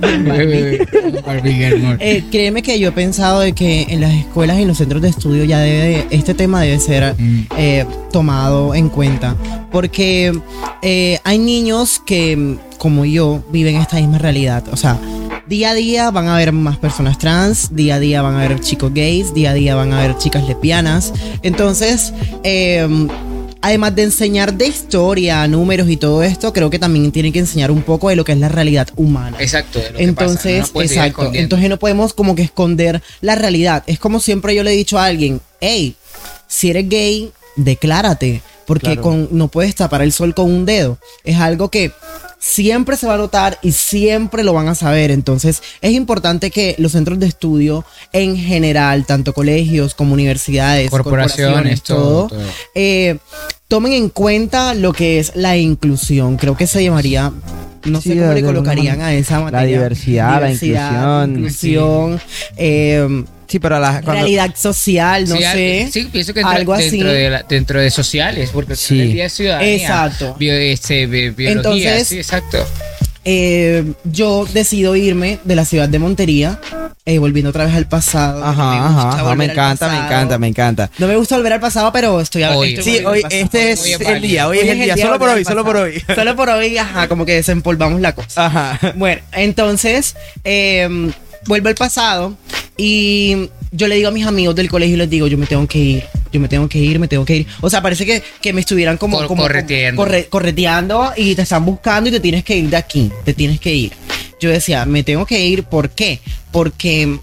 Barbie. Eh, créeme que yo he pensado de que en las escuelas y en los centros de estudio ya debe, este tema debe ser Mm. eh, tomado en cuenta. Porque eh, hay niños que, como yo, viven esta misma realidad. O sea, día a día van a haber más personas trans, día a día van a haber chicos gays, día a día van a haber chicas lesbianas. Entonces, eh, además de enseñar de historia, números y todo esto, creo que también tienen que enseñar un poco de lo que es la realidad humana. Exacto. de lo que Entonces, pasa, no seguir exacto. Entonces no podemos como que esconder la realidad. Es como siempre yo le he dicho a alguien, hey, si eres gay, declárate. Porque Claro. con, no puedes tapar el sol con un dedo. Es algo que siempre se va a notar y siempre lo van a saber. Entonces es importante que los centros de estudio en general, tanto colegios como universidades, corporaciones, todo. todo. eh, tomen en cuenta lo que es la inclusión. Creo que se llamaría, no Sí, sé cómo le colocarían a esa La materia. diversidad, la inclusión. inclusión, eh, Sí, pero la, cuando- realidad social, no sí, sé. al- sí, pienso que entra algo así. dentro, de la- dentro de sociales, porque Sí. el día de ciudadanía. Exacto. Bio- este, bi- biología, Entonces- sí, exacto. Eh, yo decido irme de la ciudad de Montería, eh, volviendo otra vez al pasado. Me Ajá, gusta ajá, me encanta, me encanta, me encanta. No me gusta volver al pasado, pero estoy a- Hoy. estoy Sí, hoy, este es Hoy es el día, hoy es el día, solo por hoy, solo por hoy. Solo por hoy, ajá, como que desempolvamos la cosa. Ajá. Bueno, entonces, eh, vuelvo al pasado y yo le digo a mis amigos del colegio, les digo, yo me tengo que ir, yo me tengo que ir, me tengo que ir. O sea, parece que, que me estuvieran como, Cor- como correteando. corre- correteando y te están buscando y te tienes que ir de aquí, te tienes que ir. Yo decía, me tengo que ir, ¿por qué? Porque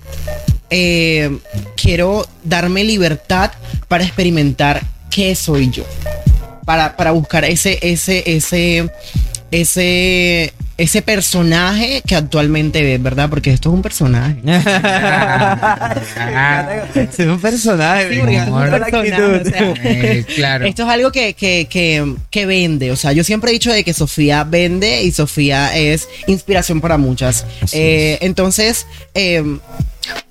eh, quiero darme libertad para experimentar qué soy yo. Para, para buscar ese, ese, ese, ese, ese personaje que actualmente ves, ¿verdad? Porque esto es un personaje. es un personaje. Sí, es un amor. la personaje, actitud. o sea, Eh, claro. Esto es algo que, que, que, que vende. O sea, yo siempre he dicho de que Sofía vende y Sofía es inspiración para muchas. Eh, entonces, eh,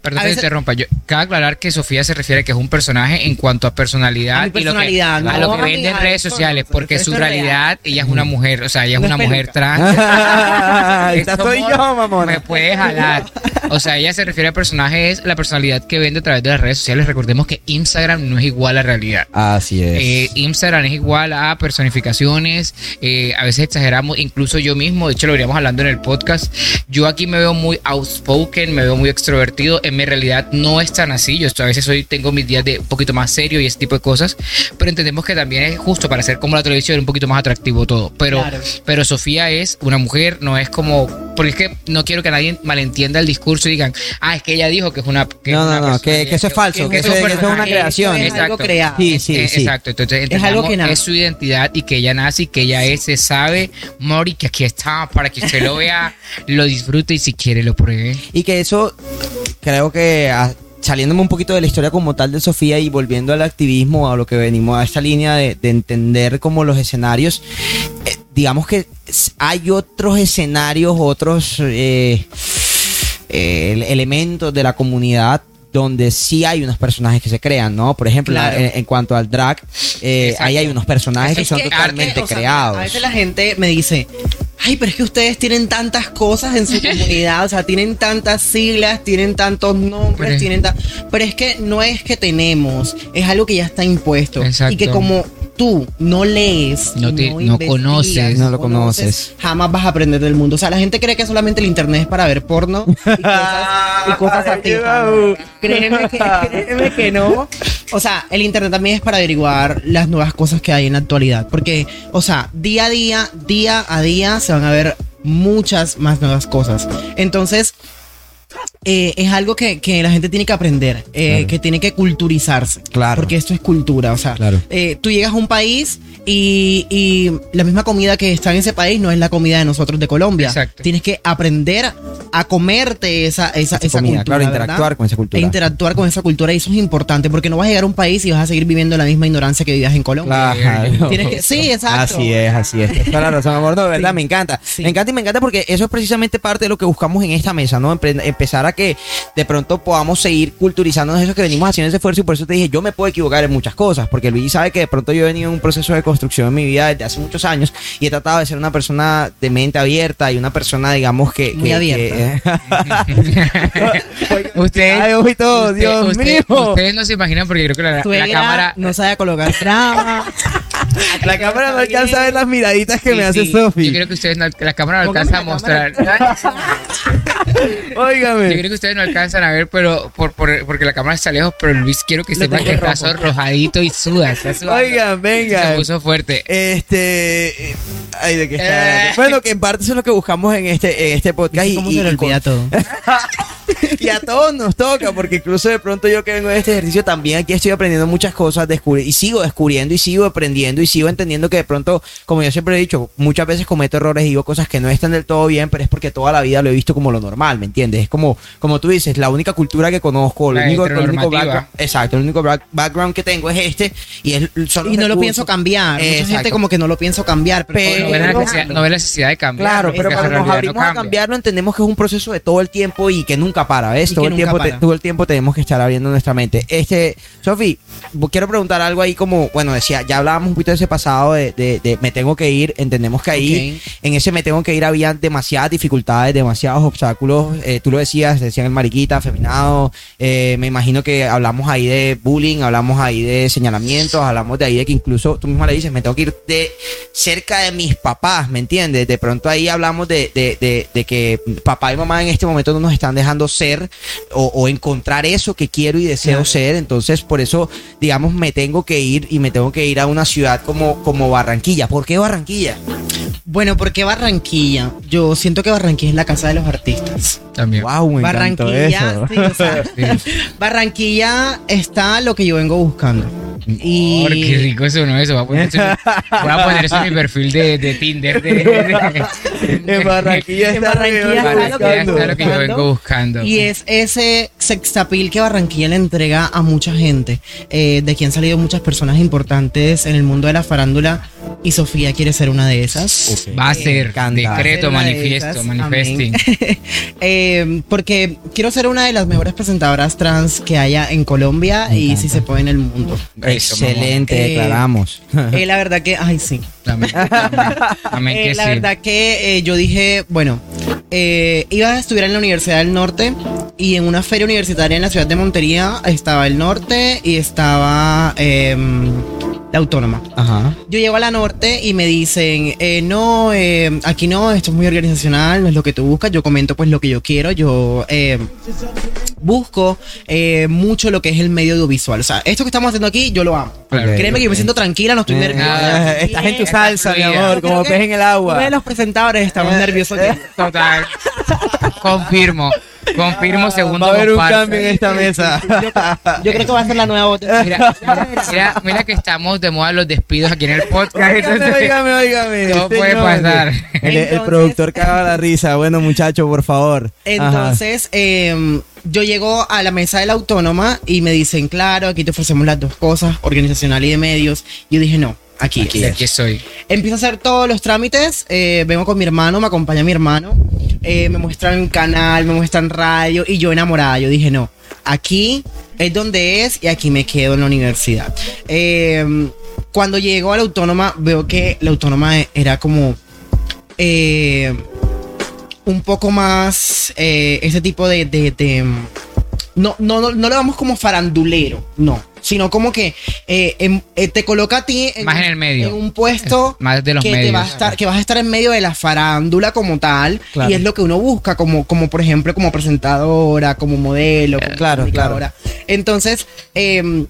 Perdón que interrumpa. Yo, cabe aclarar que Sofía se refiere a que es un personaje en cuanto a personalidad, A personalidad, y lo que, a lo que vende en a redes sociales, porque su realidad, ella es una mujer, o sea, ella es No una es mujer trans. Esta soy yo, mamona. Me puede jalar. O sea, ella se refiere al personaje, es la personalidad que vende a través de las redes sociales. Recordemos que Instagram no es igual a realidad. Así es. Eh, Instagram es igual a personificaciones, eh, a veces exageramos, incluso yo mismo, de hecho lo veríamos hablando en el podcast, yo aquí me veo muy outspoken, me veo muy extrovertido, en mi realidad no es tan así, yo a veces hoy tengo mis días de un poquito más serio y ese tipo de cosas, pero entendemos que también es justo para hacer como la televisión un poquito más atractivo todo, pero, Claro. pero Sofía es una mujer, no es como, porque es que no quiero que nadie malentienda el discurso y digan, ah, es que ella dijo que es una... que no, es una no, no, que, que eso es falso, que, es eso, que eso es una creación. es algo creado. Sí, sí, sí. Exacto, entonces Es algo que nace. es su identidad y que ella nace y que ella es, se sabe, Mori, que aquí está para que usted lo vea, lo disfrute y si quiere lo pruebe. Y que eso creo que ah, saliéndome un poquito de la historia como tal de Sofía y volviendo al activismo, a lo que venimos a esta línea de, de entender como los escenarios, eh, digamos que hay otros escenarios, otros eh, eh, elementos de la comunidad donde sí hay unos personajes que se crean, ¿no? Por ejemplo, Claro. en, en cuanto al drag, eh, ahí hay unos personajes que son totalmente arte, o sea, creados. A veces la gente me dice, ay, pero es que ustedes tienen tantas cosas en su comunidad, o sea, tienen tantas siglas, tienen tantos nombres, tienen tan... Pero es que no es que tenemos, es algo que ya está impuesto. Exacto. Y que como tú no lees, No te- no investigas, conoces. No lo conoces. jamás vas a aprender del mundo. O sea, la gente cree que solamente el internet es para ver porno y cosas, y cosas así. Créeme que, créeme que no. O sea, el internet también es para averiguar las nuevas cosas que hay en la actualidad. Porque, o sea, día a día, día a día se van a ver muchas más nuevas cosas. Entonces, eh, es algo que, que la gente tiene que aprender, eh, Claro. que tiene que culturizarse. Claro. Porque esto es cultura, o sea, Claro. eh, tú llegas a un país y, y la misma comida que está en ese país no es la comida de nosotros de Colombia. Exacto. Tienes que aprender a comerte esa, esa, Esa esa comida, cultura. claro, ¿verdad? interactuar con esa cultura. E interactuar con esa cultura y eso es importante porque no vas a llegar a un país y vas a seguir viviendo la misma ignorancia que vivías en Colombia. Claro. Tienes que, sí, exacto. Así es, así es. Toda la razón, amor. No, de verdad, Sí. me encanta. Sí. Me encanta y me encanta porque eso es precisamente parte de lo que buscamos en esta mesa, ¿no? Empre- empezar a que de pronto podamos seguir culturizándonos eso que venimos haciendo ese esfuerzo y por eso te dije, yo me puedo equivocar en muchas cosas, porque Luis sabe que de pronto yo he venido en un proceso de construcción en mi vida desde hace muchos años y he tratado de ser una persona de mente abierta y una persona, digamos, que... Muy que- abierta. que- Ustedes, Ay, uy, todo, usted- Dios usted- mío. ustedes no se imaginan porque creo que la, la cámara no sabe colocar trama. La cámara no alcanza a ver las miraditas que Sí, me hace sí. Sofi. Yo creo que ustedes no, la cámara no alcanza a la mostrar. Óigame. Yo creo que ustedes no alcanzan a ver, pero por, por- porque la cámara está lejos, pero Luis quiero que sepa que está sonrojadito y suda. Oigan, venga. Se puso fuerte. Este. eh, Ay, de qué está Eh. Bueno, que en parte eso es lo que buscamos en este, en este podcast. Y, ¿Cómo y- se y olvida todo? y a todos nos toca, porque incluso de pronto yo que vengo de este ejercicio también aquí estoy aprendiendo muchas cosas, descubri- y sigo descubriendo y sigo aprendiendo y sigo entendiendo que de pronto, como yo siempre he dicho, muchas veces cometo errores y digo cosas que no están del todo bien, pero es porque toda la vida lo he visto como lo normal, ¿me entiendes? Es como, como tú dices, la única cultura que conozco, lo La único, el único background, exacto, el único back- background que tengo es este y es son los Y no lo pienso cambiar. Mucha gente como que no lo pienso cambiar. Pero, Pero- No ve, la necesidad, no ve la necesidad de cambiar. Claro, pero cuando nos realidad no abrimos a cambia. cambiarlo entendemos que es un proceso de todo el tiempo y que nunca para, ¿ves? Todo el, tiempo te- todo el tiempo tenemos que estar abriendo nuestra mente. Este, Sofi, quiero preguntar algo ahí como, bueno, decía, ya hablábamos un poquito de ese pasado de, de- de me tengo que ir, entendemos que ahí, en ese me tengo que ir había demasiadas dificultades, demasiados obstáculos, eh, tú lo decías, decían el mariquita, afeminado, eh, me imagino que hablamos ahí de bullying, hablamos ahí de señalamientos, hablamos de ahí de que incluso tú misma le dices, me tengo que ir de cerca de mis papás, ¿me entiendes? De pronto ahí hablamos de, de, de, de que papá y mamá en este momento no nos están dejando ser o, o encontrar eso que quiero y deseo ser, entonces por eso, digamos, me tengo que ir y me tengo que ir a una ciudad como, como Barranquilla. ¿Por qué Barranquilla? Bueno, ¿por qué Barranquilla? Yo siento que Barranquilla es la casa de los artistas. También. Wow, me Barranquilla, eso. sí, o sea, Sí. Barranquilla está lo que yo vengo buscando. Y Por, qué rico eso, ¿no? Eso. Voy a poner eso, voy a poner eso en mi perfil de, de Tinder. De, de- En Barranquilla En está Barranquilla lo que está lo que yo vengo buscando. Y es ese sextapil que Barranquilla le entrega a mucha gente, eh, de quien han salido muchas personas importantes en el mundo de la farándula, y Sofía quiere ser una de esas. Va a ser decreto, de manifiesto, esas, manifesting. Eh, porque quiero ser una de las mejores presentadoras trans que haya en Colombia Me y encanta. si se puede en el mundo. Excelente, Eh, declaramos. Eh, la verdad que, ay sí. Eh, que la sí. verdad que eh, yo dije, bueno, eh, iba a estudiar en la Universidad del Norte y en una feria universitaria en la ciudad de Montería estaba el Norte y estaba em, la Autónoma. Ajá. Yo llego a la Norte y me dicen, eh, no, eh, aquí no, esto es muy organizacional, no es lo que tú buscas, yo comento pues lo que yo quiero, yo eh, busco eh, mucho lo que es el medio audiovisual. O sea, esto que estamos haciendo aquí, yo lo amo. Claro. Créeme que yo me siento tranquila, no estoy Eh, nerviosa. eh, Estás en tu Bien. salsa, mi amor, como pez en el Uno agua. de los presentadores estamos Eh, nerviosos. eh. Total. Confirmo. Confirmo segundo Va a haber un comparsa. cambio en esta mesa. Yo creo que va a ser la nueva bota. Mira, mira, mira que estamos de moda los despidos aquí en el podcast. entonces- Óigame, óigame. Todo puede pasar. El, productor caga la risa. Bueno, muchacho, por favor. Entonces, eh, yo llego a la mesa de la autónoma y me dicen, claro, aquí te ofrecemos las dos cosas, organizacional y de medios. Yo dije, no, aquí, Aquí. Aquí soy. Empiezo a hacer todos los trámites, eh, vengo con mi hermano, me acompaña mi hermano, eh, me muestran canal, me muestran radio y yo enamorada, yo dije, no, aquí es donde es y aquí me quedo en la universidad. Eh, cuando llego a la autónoma veo que la autónoma era como... un poco más ese tipo de, de- de- no, no, no, no lo vamos como farandulero, no, sino como que eh, eh, te coloca a ti Más en el medio. en un puesto Más de los que te medios. va a estar, que vas a estar en medio de la farándula como tal Claro. y es lo que uno busca como, como por ejemplo como presentadora, como modelo, como claro, comunicadora. Entonces, em,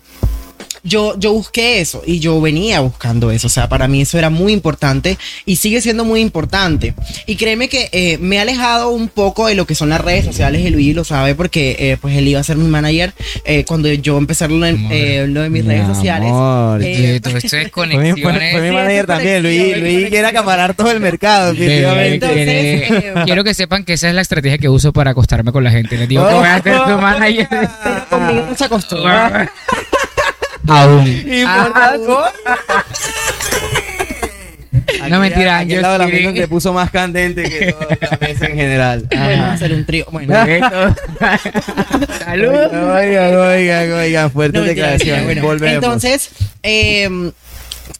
yo, yo busqué eso y yo venía buscando eso. O sea, para mí eso era muy importante y sigue siendo muy importante. Y créeme que eh, me he alejado un poco de lo que son las redes sociales y Luigi lo sabe porque eh, pues él iba a ser mi manager eh, cuando yo empecé lo, de- eh, lo de mis Mi redes sociales. amor. Eh, esto es Fue mi, fue- conexiones. fue mi Sí, manager es también, Luis. Luis quiere acaparar todo el mercado. Entonces, quiere- eh, quiero que sepan que esa es la estrategia que uso para acostarme con la gente. Les digo que voy a ser tu manager. pero conmigo no se acostumbra. Aún. Y por Ah, algo- No, mentira, Aquí yo al lado de la se puso más candente que toda la mesa en general. Bueno, Ajá. hacer un trío. Bueno, Salud. Oigan, oigan, oigan, fuertes No, mentira, bueno. Volvemos. Entonces, eh,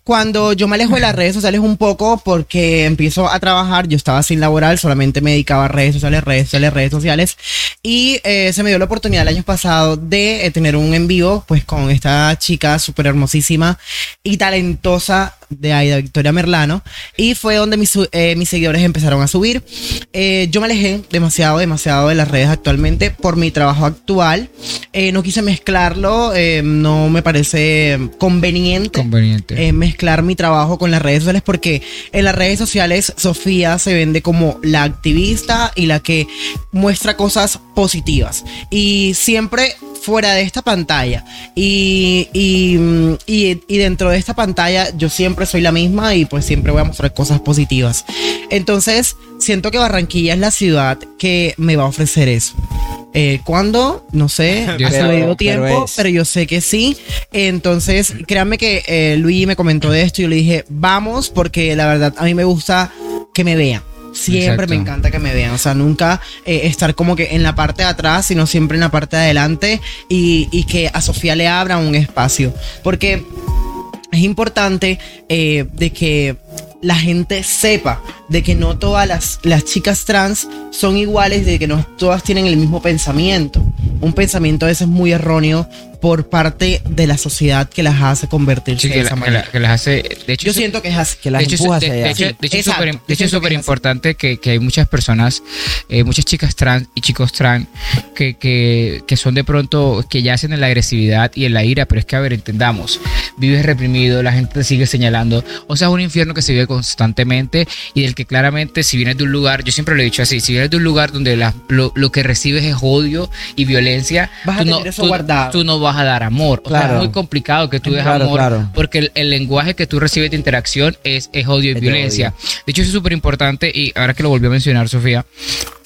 cuando yo me alejo de las redes sociales un poco porque empiezo a trabajar, yo estaba sin laboral, solamente me dedicaba a redes sociales, redes sociales, redes sociales. Y eh, se me dio la oportunidad el año pasado de eh, tener un en vivo, pues con esta chica súper hermosísima y talentosa de Aida Victoria Merlano. Y fue donde mis, eh, mis seguidores empezaron a subir. Eh, yo me alejé demasiado, demasiado de las redes actualmente por mi trabajo actual. Eh, no quise mezclarlo, no me parece conveniente. Conveniente. Mezclar mi trabajo con las redes sociales porque en las redes sociales Sofía se vende como la activista y la que muestra cosas positivas. Y siempre fuera de esta pantalla y, y, mm, y- y dentro de esta pantalla yo siempre soy la misma y pues siempre voy a mostrar cosas positivas entonces siento que Barranquilla es la ciudad que me va a ofrecer eso eh, ¿Cuándo? No sé. Yo ha Pero tiempo, pero yo sé que sí. Entonces, créanme que eh, Luis me comentó de esto y yo le dije, vamos, porque la verdad a mí me gusta que me vean. Siempre Exacto. me encanta que me vean. O sea, nunca eh, estar como que en la parte de atrás, sino siempre en la parte de adelante y, y que a Sofía le abra un espacio. Porque es importante eh, de que la gente sepa de que no todas las, las chicas trans son iguales, de que no todas tienen el mismo pensamiento. Un pensamiento a veces muy erróneo por parte de la sociedad que las hace convertirse Sí, esa la- que la- manera. que las hace. De hecho, Yo siento que es así. Que las de hecho, empuja de, hacia de allá. de hecho Exacto. de hecho es súper importante que, que hay muchas personas, eh, muchas chicas trans y chicos trans que, que, que son de pronto, que yacen en la agresividad y en la ira, pero es que, a ver, entendamos, vives reprimido, la gente te sigue señalando, o sea, es un infierno que se vive constantemente y del que claramente, si vienes de un lugar, yo siempre lo he dicho así, si vienes de un lugar donde la- lo, lo que recibes es odio y violencia, Vas a tú, no, tener eso tú- tú no vas a dar amor. O sea, Claro. es muy complicado que tú des Claro, amor claro. porque el, el lenguaje que tú recibes de interacción es, es odio y Es de violencia. De hecho, eso es súper importante y ahora que lo volvió a mencionar Sofía,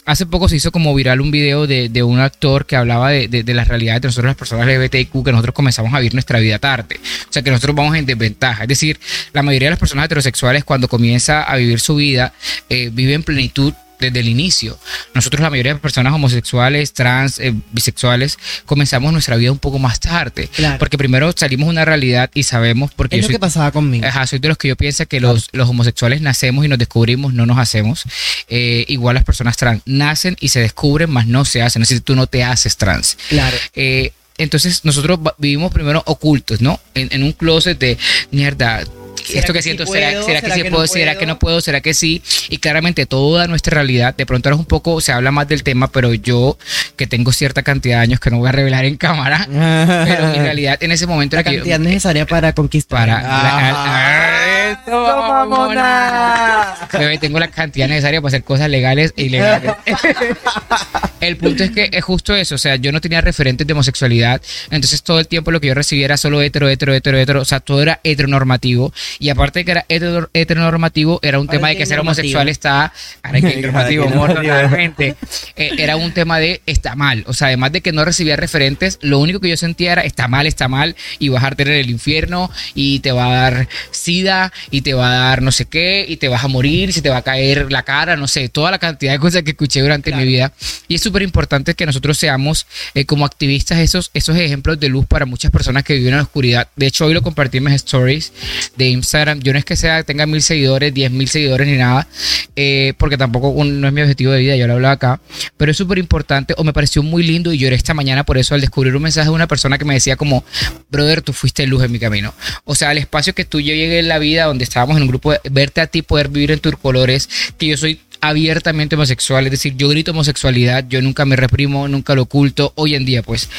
hace poco se hizo como viral un video de, de un actor que hablaba de, de, las realidades de nosotros las personas LGBTQ, que nosotros comenzamos a vivir nuestra vida tarde. O sea, que nosotros vamos en desventaja. Es decir, la mayoría de las personas heterosexuales cuando comienza a vivir su vida, eh, vive en plenitud desde el inicio. Nosotros, la mayoría de personas homosexuales, trans, eh, bisexuales, comenzamos nuestra vida un poco más tarde. Claro. Porque primero salimos de una realidad y sabemos, porque Es yo lo soy, que pasaba conmigo. Ajá, soy de los que yo pienso que los, los homosexuales nacemos y nos descubrimos, no nos hacemos. Eh, igual las personas trans nacen y se descubren, más no se hacen. Es decir, tú no te haces trans. Claro. Eh, entonces nosotros vivimos primero ocultos, ¿no? En, en un closet de mierda. ¿Será Esto que, que sí siento, puedo? ¿será, será que ¿Será sí que no puedo? ¿Será puedo? que no puedo? ¿Será que sí? Y claramente toda nuestra realidad, de pronto ahora es un poco, se habla más del tema, pero yo que tengo cierta cantidad de años que no voy a revelar en cámara, pero en realidad en ese momento La era que yo- cantidad necesaria para conquistar. para Ah, la- Eso, mamona. Bebé, tengo la cantidad necesaria para hacer cosas legales e ilegales. el punto es que es justo eso, o sea, yo no tenía referentes de homosexualidad, entonces todo el tiempo lo que yo recibía era solo hetero, hetero, hetero, hetero, o sea, todo era heteronormativo y aparte de que era hetero, heteronormativo, era un tema de que ser homosexual está, ahora que normativo, totalmente. Eh, era un tema de está mal, o sea, además de que no recibía referentes, lo único que yo sentía era está mal, está mal y vas a en el infierno y te va a dar sida y te va a dar no sé qué y te vas a morir, se te va a caer la cara, no sé, toda la cantidad de cosas que escuché durante mi vida. Y es súper importante que nosotros seamos eh, como activistas esos, esos ejemplos de luz para muchas personas que viven en la oscuridad. De hecho, hoy lo compartí en mis stories de Instagram. Yo no es que sea tenga mil seguidores, diez mil seguidores ni nada, eh, porque tampoco un- no es mi objetivo de vida, yo lo hablaba acá, pero es súper importante o me pareció muy lindo y lloré esta mañana por eso al descubrir un mensaje de una persona que me decía como, brother, tú fuiste luz en mi camino. O sea, el espacio que tú yo llegué en la vida donde estábamos en un grupo, verte a ti poder vivir en tus colores, que yo soy abiertamente homosexual, es decir, yo grito homosexualidad, yo nunca me reprimo, nunca lo oculto, hoy en día pues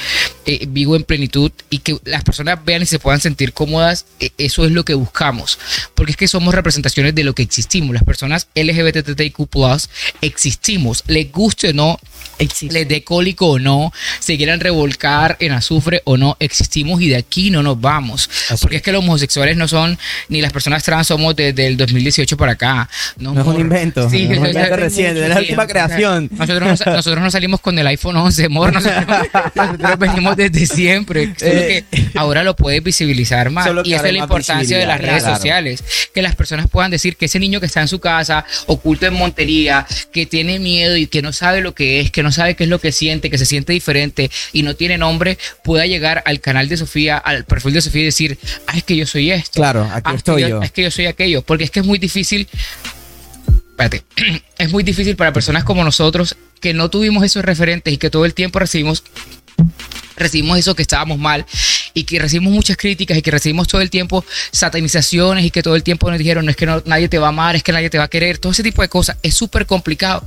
eh, vivo en plenitud y que las personas vean y se puedan sentir cómodas, eh, eso es lo que buscamos, porque es que somos representaciones de lo que existimos, las personas LGBTQ+, existimos, les guste o no, Existe. les dé cólico o no, se quieran revolcar en azufre o no, existimos y de aquí no nos vamos. Así Porque es que los homosexuales no son, ni las personas trans somos desde el 2018 para acá. No es un invento, Sí, no es un o sea, invento reciente, de la última creación. Nosotros no, nosotros no salimos con el iPhone 11, amor. Nosotros, nosotros venimos desde siempre. Solo Eh. que ahora lo puedes visibilizar más. Y esa es la importancia de las redes claro. sociales. Que las personas puedan decir que ese niño que está en su casa, oculto en Montería, que tiene miedo y que no sabe lo que es, que no sabe qué es lo que siente, que se siente diferente y no tiene nombre, pueda llegar al canal de Sofía, al perfil de Sofía y decir, ah, es que yo soy esto. Claro, aquí Ah, es estoy que yo. Es que yo soy aquello. Porque es que es muy difícil espérate, es muy difícil para personas como nosotros que no tuvimos esos referentes y que todo el tiempo recibimos recibimos eso que estábamos mal y que recibimos muchas críticas y que recibimos todo el tiempo satanizaciones y que todo el tiempo nos dijeron no es que no- nadie te va a amar, es que nadie te va a querer, todo ese tipo de cosas es súper complicado.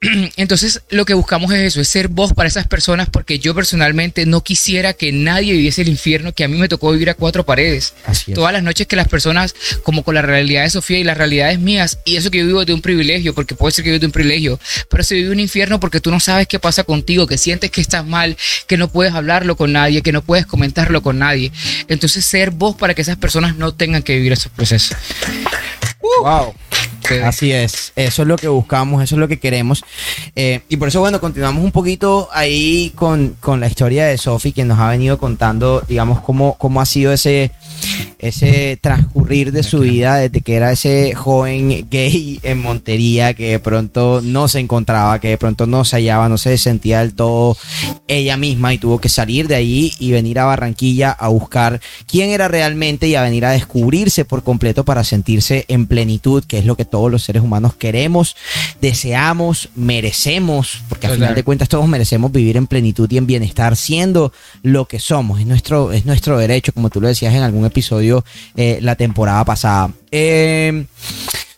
Entonces lo que buscamos es eso, es ser voz para esas personas porque yo personalmente no quisiera que nadie viviese el infierno que a mí me tocó vivir a cuatro paredes. Todas las noches que las personas, como con la realidad de Sofía y las realidades mías, y eso que yo vivo de un privilegio, porque puede ser que vivo de un privilegio, pero se vive un infierno porque tú no sabes qué pasa contigo, que sientes que estás mal, que no puedes hablarlo con nadie, que no puedes comentarlo con nadie. Entonces ser voz para que esas personas no tengan que vivir esos procesos. Wow. Sí. Así es, eso es lo que buscamos, eso es lo que queremos. Eh, y por eso, bueno, continuamos un poquito ahí con, con la historia de Sophie, que nos ha venido contando, digamos, cómo, cómo ha sido ese, ese transcurrir de su vida desde que era ese joven gay en Montería, que de pronto no se encontraba, que de pronto no se hallaba, no se sentía del todo ella misma y tuvo que salir de ahí y venir a Barranquilla a buscar quién era realmente y a venir a descubrirse por completo para sentirse en plenitud, que es lo que todos los seres humanos queremos, deseamos, merecemos, porque al final de cuentas todos merecemos vivir en plenitud y en bienestar siendo lo que somos, es nuestro, es nuestro derecho, como tú lo decías en algún episodio eh, la temporada pasada. Eh,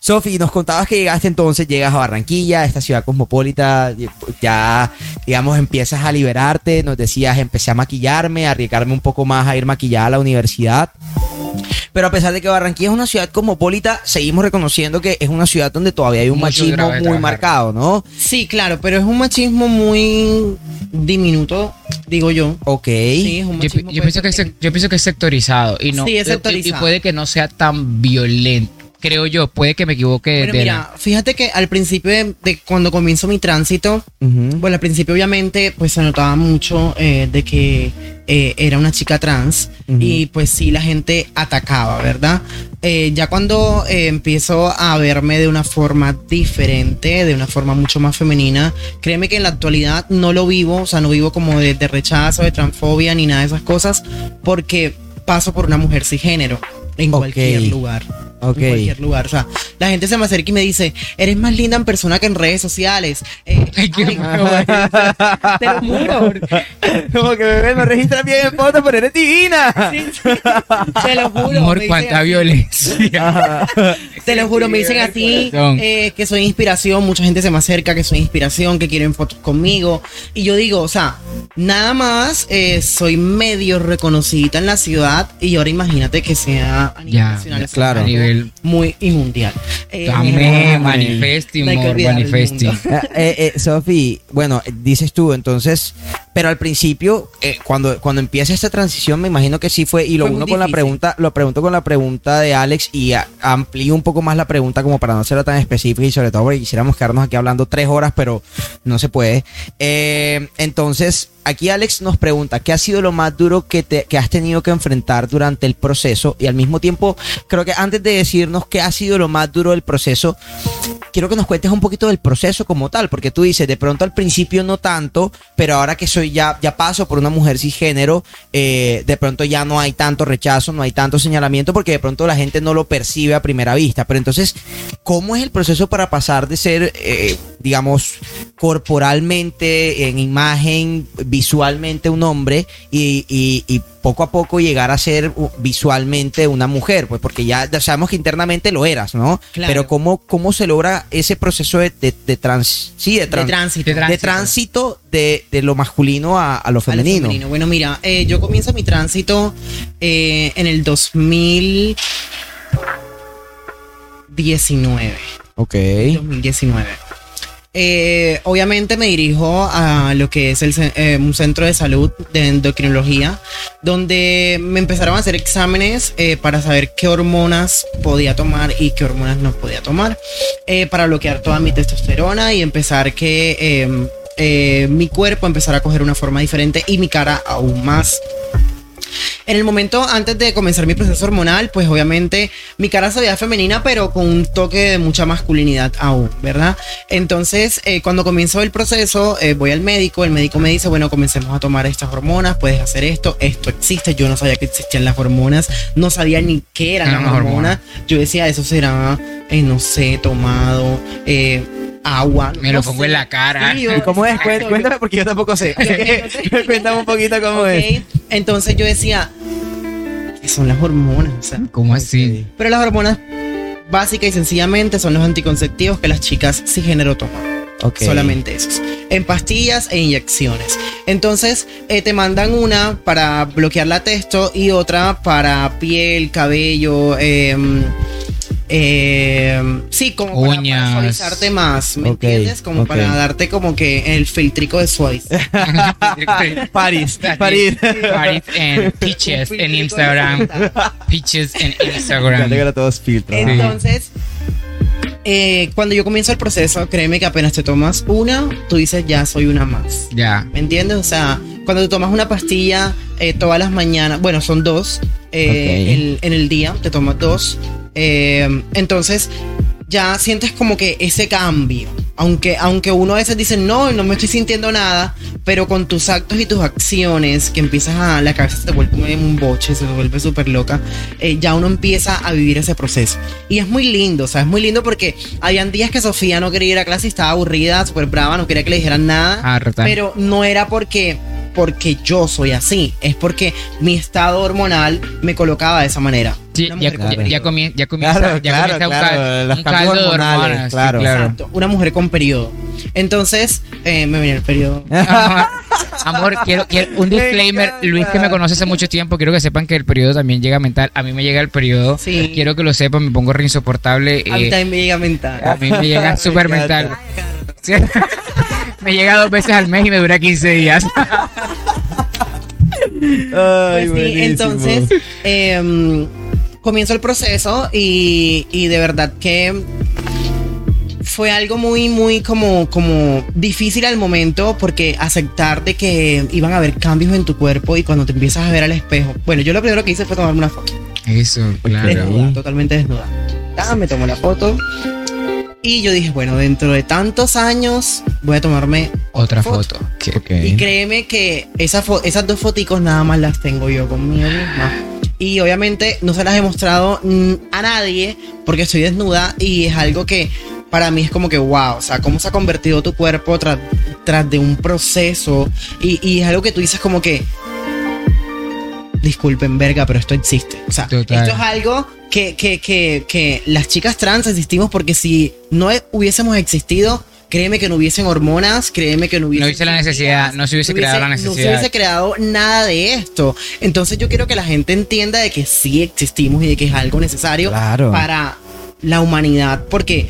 Sofi, nos contabas que llegaste entonces, llegas a Barranquilla, esta ciudad cosmopolita, ya, digamos, empiezas a liberarte, nos decías, empecé a maquillarme, a arriesgarme un poco más a ir maquillada a la universidad. Pero a pesar de que Barranquilla es una ciudad cosmopolita, seguimos reconociendo que es una ciudad donde todavía hay un Mucho machismo muy trabajar. marcado, ¿no? Sí, claro, pero es un machismo muy diminuto, digo yo. Ok. Sí, es un Yo, machismo. yo pienso que es, sec- yo pienso que es sectorizado y no Sí, es y- sectorizado. y puede que no sea tan violento. Creo yo, puede que me equivoque. Pero de mira, fíjate que al principio de, de cuando comienzo mi tránsito, Ujú. bueno, al principio obviamente pues se notaba mucho eh, de que eh, era una chica trans Ujú. y pues sí la gente atacaba, ¿verdad? Eh, ya cuando eh, empiezo a verme de una forma diferente, de una forma mucho más femenina, créeme que en la actualidad no lo vivo, o sea, no vivo como de, de rechazo, de transfobia ni nada de esas cosas, porque paso por una mujer cisgénero en Ok. cualquier lugar. Ok. En cualquier lugar. O sea, la gente se me acerca y me dice, eres más linda en persona que en redes sociales. Eh, Ay, qué ay, bueno. te lo juro. Como que bebé, no registras bien en foto, pero eres divina. Te lo juro. Amor, me cuánta así. violencia. Te lo juro, me dicen así eh, que soy inspiración, mucha gente se me acerca que soy inspiración, que quieren fotos conmigo. Y yo digo, o sea, nada más eh, soy medio reconocida en la ciudad y ahora imagínate que sea a nivel Ya, nacional, claro. A nivel. Muy y mundial. Eh, Amén, manifesti, manifesti. Eh, Sofi, bueno, eh, dices tú, entonces, pero al principio, eh, cuando, cuando empieza esta transición, me imagino que sí fue, y lo Fue uno con la pregunta, lo pregunto con la pregunta de Alex y a- amplío un poco más la pregunta como para no ser tan específica y sobre todo porque quisiéramos quedarnos aquí hablando tres horas, pero no se puede. Eh, entonces, aquí Alex nos pregunta, ¿qué ha sido lo más duro que, te, que has tenido que enfrentar durante el proceso? Y al mismo tiempo, creo que antes de decirnos qué ha sido lo más duro del proceso, quiero que nos cuentes un poquito del proceso como tal, porque tú dices, de pronto al principio no tanto, pero ahora que soy ya, ya paso por una mujer cisgénero, eh, de pronto ya no hay tanto rechazo, no hay tanto señalamiento, porque de pronto la gente no lo percibe a primera vista. Pero entonces, ¿cómo es el proceso para pasar de ser, eh, digamos, corporalmente, en imagen, visualmente un hombre y, poco a poco llegar a ser visualmente una mujer? Pues porque ya, ya sabemos que internamente lo eras, ¿no? Claro. Pero ¿cómo, ¿cómo se logra ese proceso de, de, de trans, sí, de, De tran- tránsito. de tránsito. de tránsito de, de lo masculino a, a lo A lo femenino? femenino. Bueno, mira, eh, yo comienzo mi tránsito eh, en el 2019. Ok. 2019. Eh, obviamente me dirijo a lo que es eh, un centro de salud de endocrinología, donde me empezaron a hacer exámenes eh, para saber qué hormonas podía tomar y qué hormonas no podía tomar, para bloquear toda mi testosterona y empezar que eh, mi cuerpo empezara a coger una forma diferente y mi cara aún más. En el momento antes de comenzar mi proceso hormonal, pues obviamente mi cara se veía femenina, pero con un toque de mucha masculinidad aún, ¿verdad? Entonces, eh, cuando comienzo el proceso, eh, voy al médico, el médico me dice, bueno, comencemos a tomar estas hormonas, puedes hacer esto, esto existe, yo no sabía que existían las hormonas, no sabía ni qué eran las hormonas, yo decía, eso será, eh, no sé, tomado, eh, agua. Me no lo pongo sé. en la cara. Sí, yo- ¿Y ¿Cómo es? Cuéntame porque yo tampoco sé. Cuéntame un poquito cómo es. Entonces yo decía, ¿qué son las hormonas? O sea, ¿Cómo así? pero las hormonas básica y sencillamente son los anticonceptivos que las chicas cisgénero toman. Solamente esos. En pastillas e inyecciones. Entonces, eh, te mandan una para bloquear la testo y otra para piel, cabello, em, em, sí, como para- Uñas. para suavizarte más, ¿me entiendes? Como para darte como que el filtrico de suaviz. París, París. Paris en Peaches en Instagram. Peaches en Ya Instagram. tengo todos filtros. Entonces, eh, cuando yo comienzo el proceso, créeme que apenas te tomas una, tú dices, ya soy una más. Ya. ¿Me entiendes? O sea, cuando te tomas una pastilla eh, todas las mañanas, bueno, son dos eh, el- en el día, te tomas dos. Eh, entonces, ya sientes como que ese cambio. Aunque, aunque uno a veces dice, no, no me estoy sintiendo nada, pero con tus actos y tus acciones, que empiezas a, la cabeza se te vuelve un boche, se te vuelve súper loca, eh, ya uno empieza a vivir ese proceso. Y es muy lindo, o sea, es muy lindo porque habían días que Sofía no quería ir a clase y estaba aburrida, súper brava, no quería que le dijeran nada. Ah. Pero no era porque porque yo soy así, es porque mi estado hormonal me colocaba de esa manera. Sí, ya, ya, ya, periodo. comie- ya comienza, Claro, ya claro, comienza un, claro, cal- los un cambios caldo de hormonales, hormonas. sí, claro. claro. Exacto, una mujer con periodo. Entonces, eh, me venía el periodo. Amor, amor, quiero, quiero un disclaimer. Luis, que me conoce hace mucho tiempo, quiero que sepan que el periodo también llega mental. A mí me llega el periodo. Sí. Quiero que lo sepan, me pongo re insoportable. A mí eh, también me llega mental. a mí me llega súper mental. Me llega dos veces al mes y me dura 15 días. Ay, Pues sí, entonces em, comienzo el proceso y, y de verdad que fue algo muy, muy como, como difícil al momento porque aceptar de que iban a haber cambios en tu cuerpo y cuando te empiezas a ver al espejo. Bueno, yo lo primero que hice fue tomarme una foto. Eso, claro. Desnuda, totalmente desnuda. Ah, me tomó la foto. Y yo dije, bueno, dentro de tantos años voy a tomarme Otra Foto. Y créeme que esa fo- esas dos foticos nada más las tengo yo conmigo misma. Y obviamente no se las he mostrado a nadie porque estoy desnuda y es algo que para mí es como que wow, o sea, cómo se ha convertido tu cuerpo tras, tras de un proceso y, y es algo que tú dices como que disculpen verga, pero esto existe. O sea, Total. esto es algo que, que, que, que las chicas trans existimos porque si no e- hubiésemos existido, créeme que no hubiesen hormonas, créeme que no hubiese... No hubiese la necesidad, no se hubiese creado la No se necesidad. hubiese creado nada de esto. Entonces yo quiero que la gente entienda de que sí existimos y de que es algo necesario Claro. para la humanidad, porque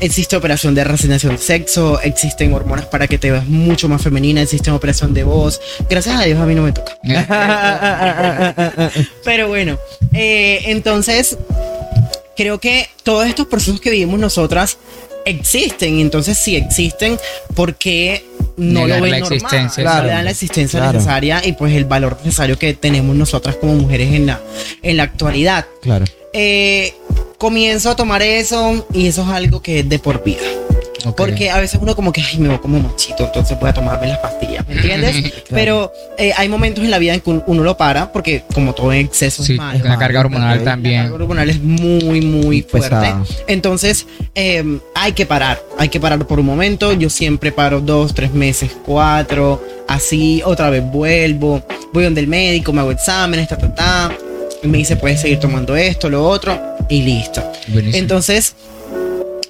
existe operación de reasignación de sexo, existen hormonas para que te veas mucho más femenina, existe operación de voz. Gracias a Dios a mí no me toca. Pero bueno, eh, entonces creo que todos estos procesos que vivimos nosotras existen. Entonces, si existen, ¿por qué no Negar lo ven la normal? existencia, No claro. le dan la existencia Claro. necesaria y pues el valor necesario que tenemos nosotras como mujeres en la, en la actualidad. Claro. Eh, comienzo a tomar eso y eso es algo que es de por vida. Ok. Porque a veces uno como que, ay, me veo como machito, entonces voy a tomarme las pastillas, ¿me entiendes? Pero eh, hay momentos en la vida en que un- uno lo para, porque como todo en exceso Sí, es malo. la carga hormonal. La también. carga hormonal es muy, muy fuerte. Pesada. Entonces, eh, hay que parar. Hay que parar por un momento. Yo siempre paro dos, tres meses, cuatro. Así, otra vez vuelvo. Voy donde el médico, me hago exámenes, ta, ta, ta. Y Me dice, puedes seguir tomando esto, lo otro. Y listo. Buenísimo. Entonces,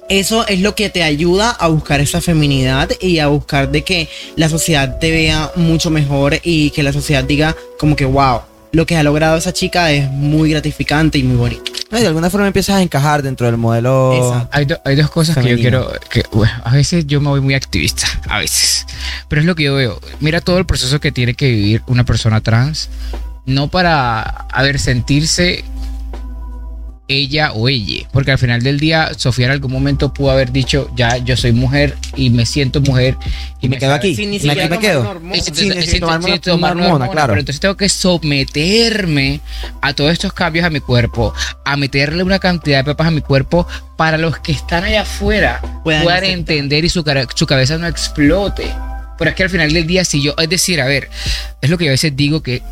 eso es lo que te ayuda a buscar esa feminidad y a buscar de que la sociedad te vea mucho mejor y que la sociedad diga como que, wow, lo que ha logrado esa chica es muy gratificante y muy bonito. No, y de alguna forma empiezas a encajar dentro del modelo. Hay, do- hay dos cosas que yo quiero. Que, bueno, a veces yo me voy muy activista, a veces. Pero es lo que yo veo. Mira todo el proceso que tiene que vivir una persona trans. No para, a ver, sentirse ella o ella. Porque al final del día, Sofía en algún momento pudo haber dicho, ya, yo soy mujer y me siento mujer. Y me quedo sabe- aquí. Sin ni Y aquí siquiera me quedo. y claro. Pero entonces tengo que someterme a todos estos cambios a mi cuerpo, a meterle una cantidad de pepas a mi cuerpo para los que están allá afuera Puedan puedan, entender y su, su cabeza no explote. Pero es que al final del día, si yo, es decir, a ver, es lo que yo a veces digo que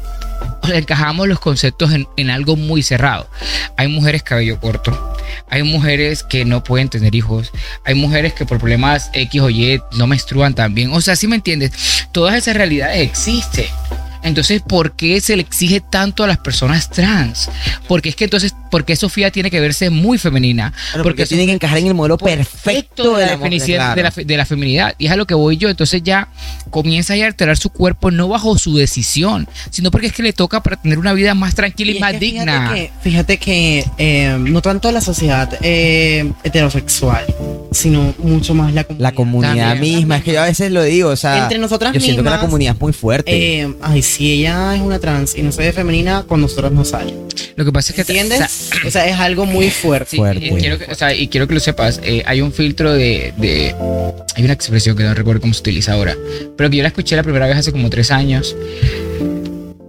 encajamos los conceptos en, algo muy cerrado. Hay mujeres cabello corto, hay mujeres que no pueden tener hijos, hay mujeres que por problemas X o Y no menstruan también. O sea, si me entiendes, todas esas realidades existen. Entonces, ¿por qué se le exige tanto a las personas trans? Porque es que entonces, ¿por qué Sofía tiene que verse muy femenina? Claro, porque tienen que encajar en el modelo perfecto de la, mo- definición claro. de, la, fe- de la feminidad. Y es a lo que voy yo. Entonces ya comienza ya a alterar su cuerpo no bajo su decisión, sino porque es que le toca para tener una vida más tranquila y, más que digna. Fíjate que, fíjate que eh, no tanto la sociedad eh, heterosexual, sino mucho más la comunidad. La comunidad También. misma, es que yo a veces lo digo, o sea, Entre nosotras yo siento que la comunidad es muy fuerte. Eh, ay, si ella es una trans y no soy de femenina, con nosotros no sale. Lo que pasa es que ¿Entiendes? O sea, es algo muy fuerte. Sí, Fuerte. y quiero que, o sea, y quiero que lo sepas. eh, hay un filtro de, de- Hay una expresión que no recuerdo cómo se utiliza ahora. Pero que yo la escuché la primera vez hace como tres años.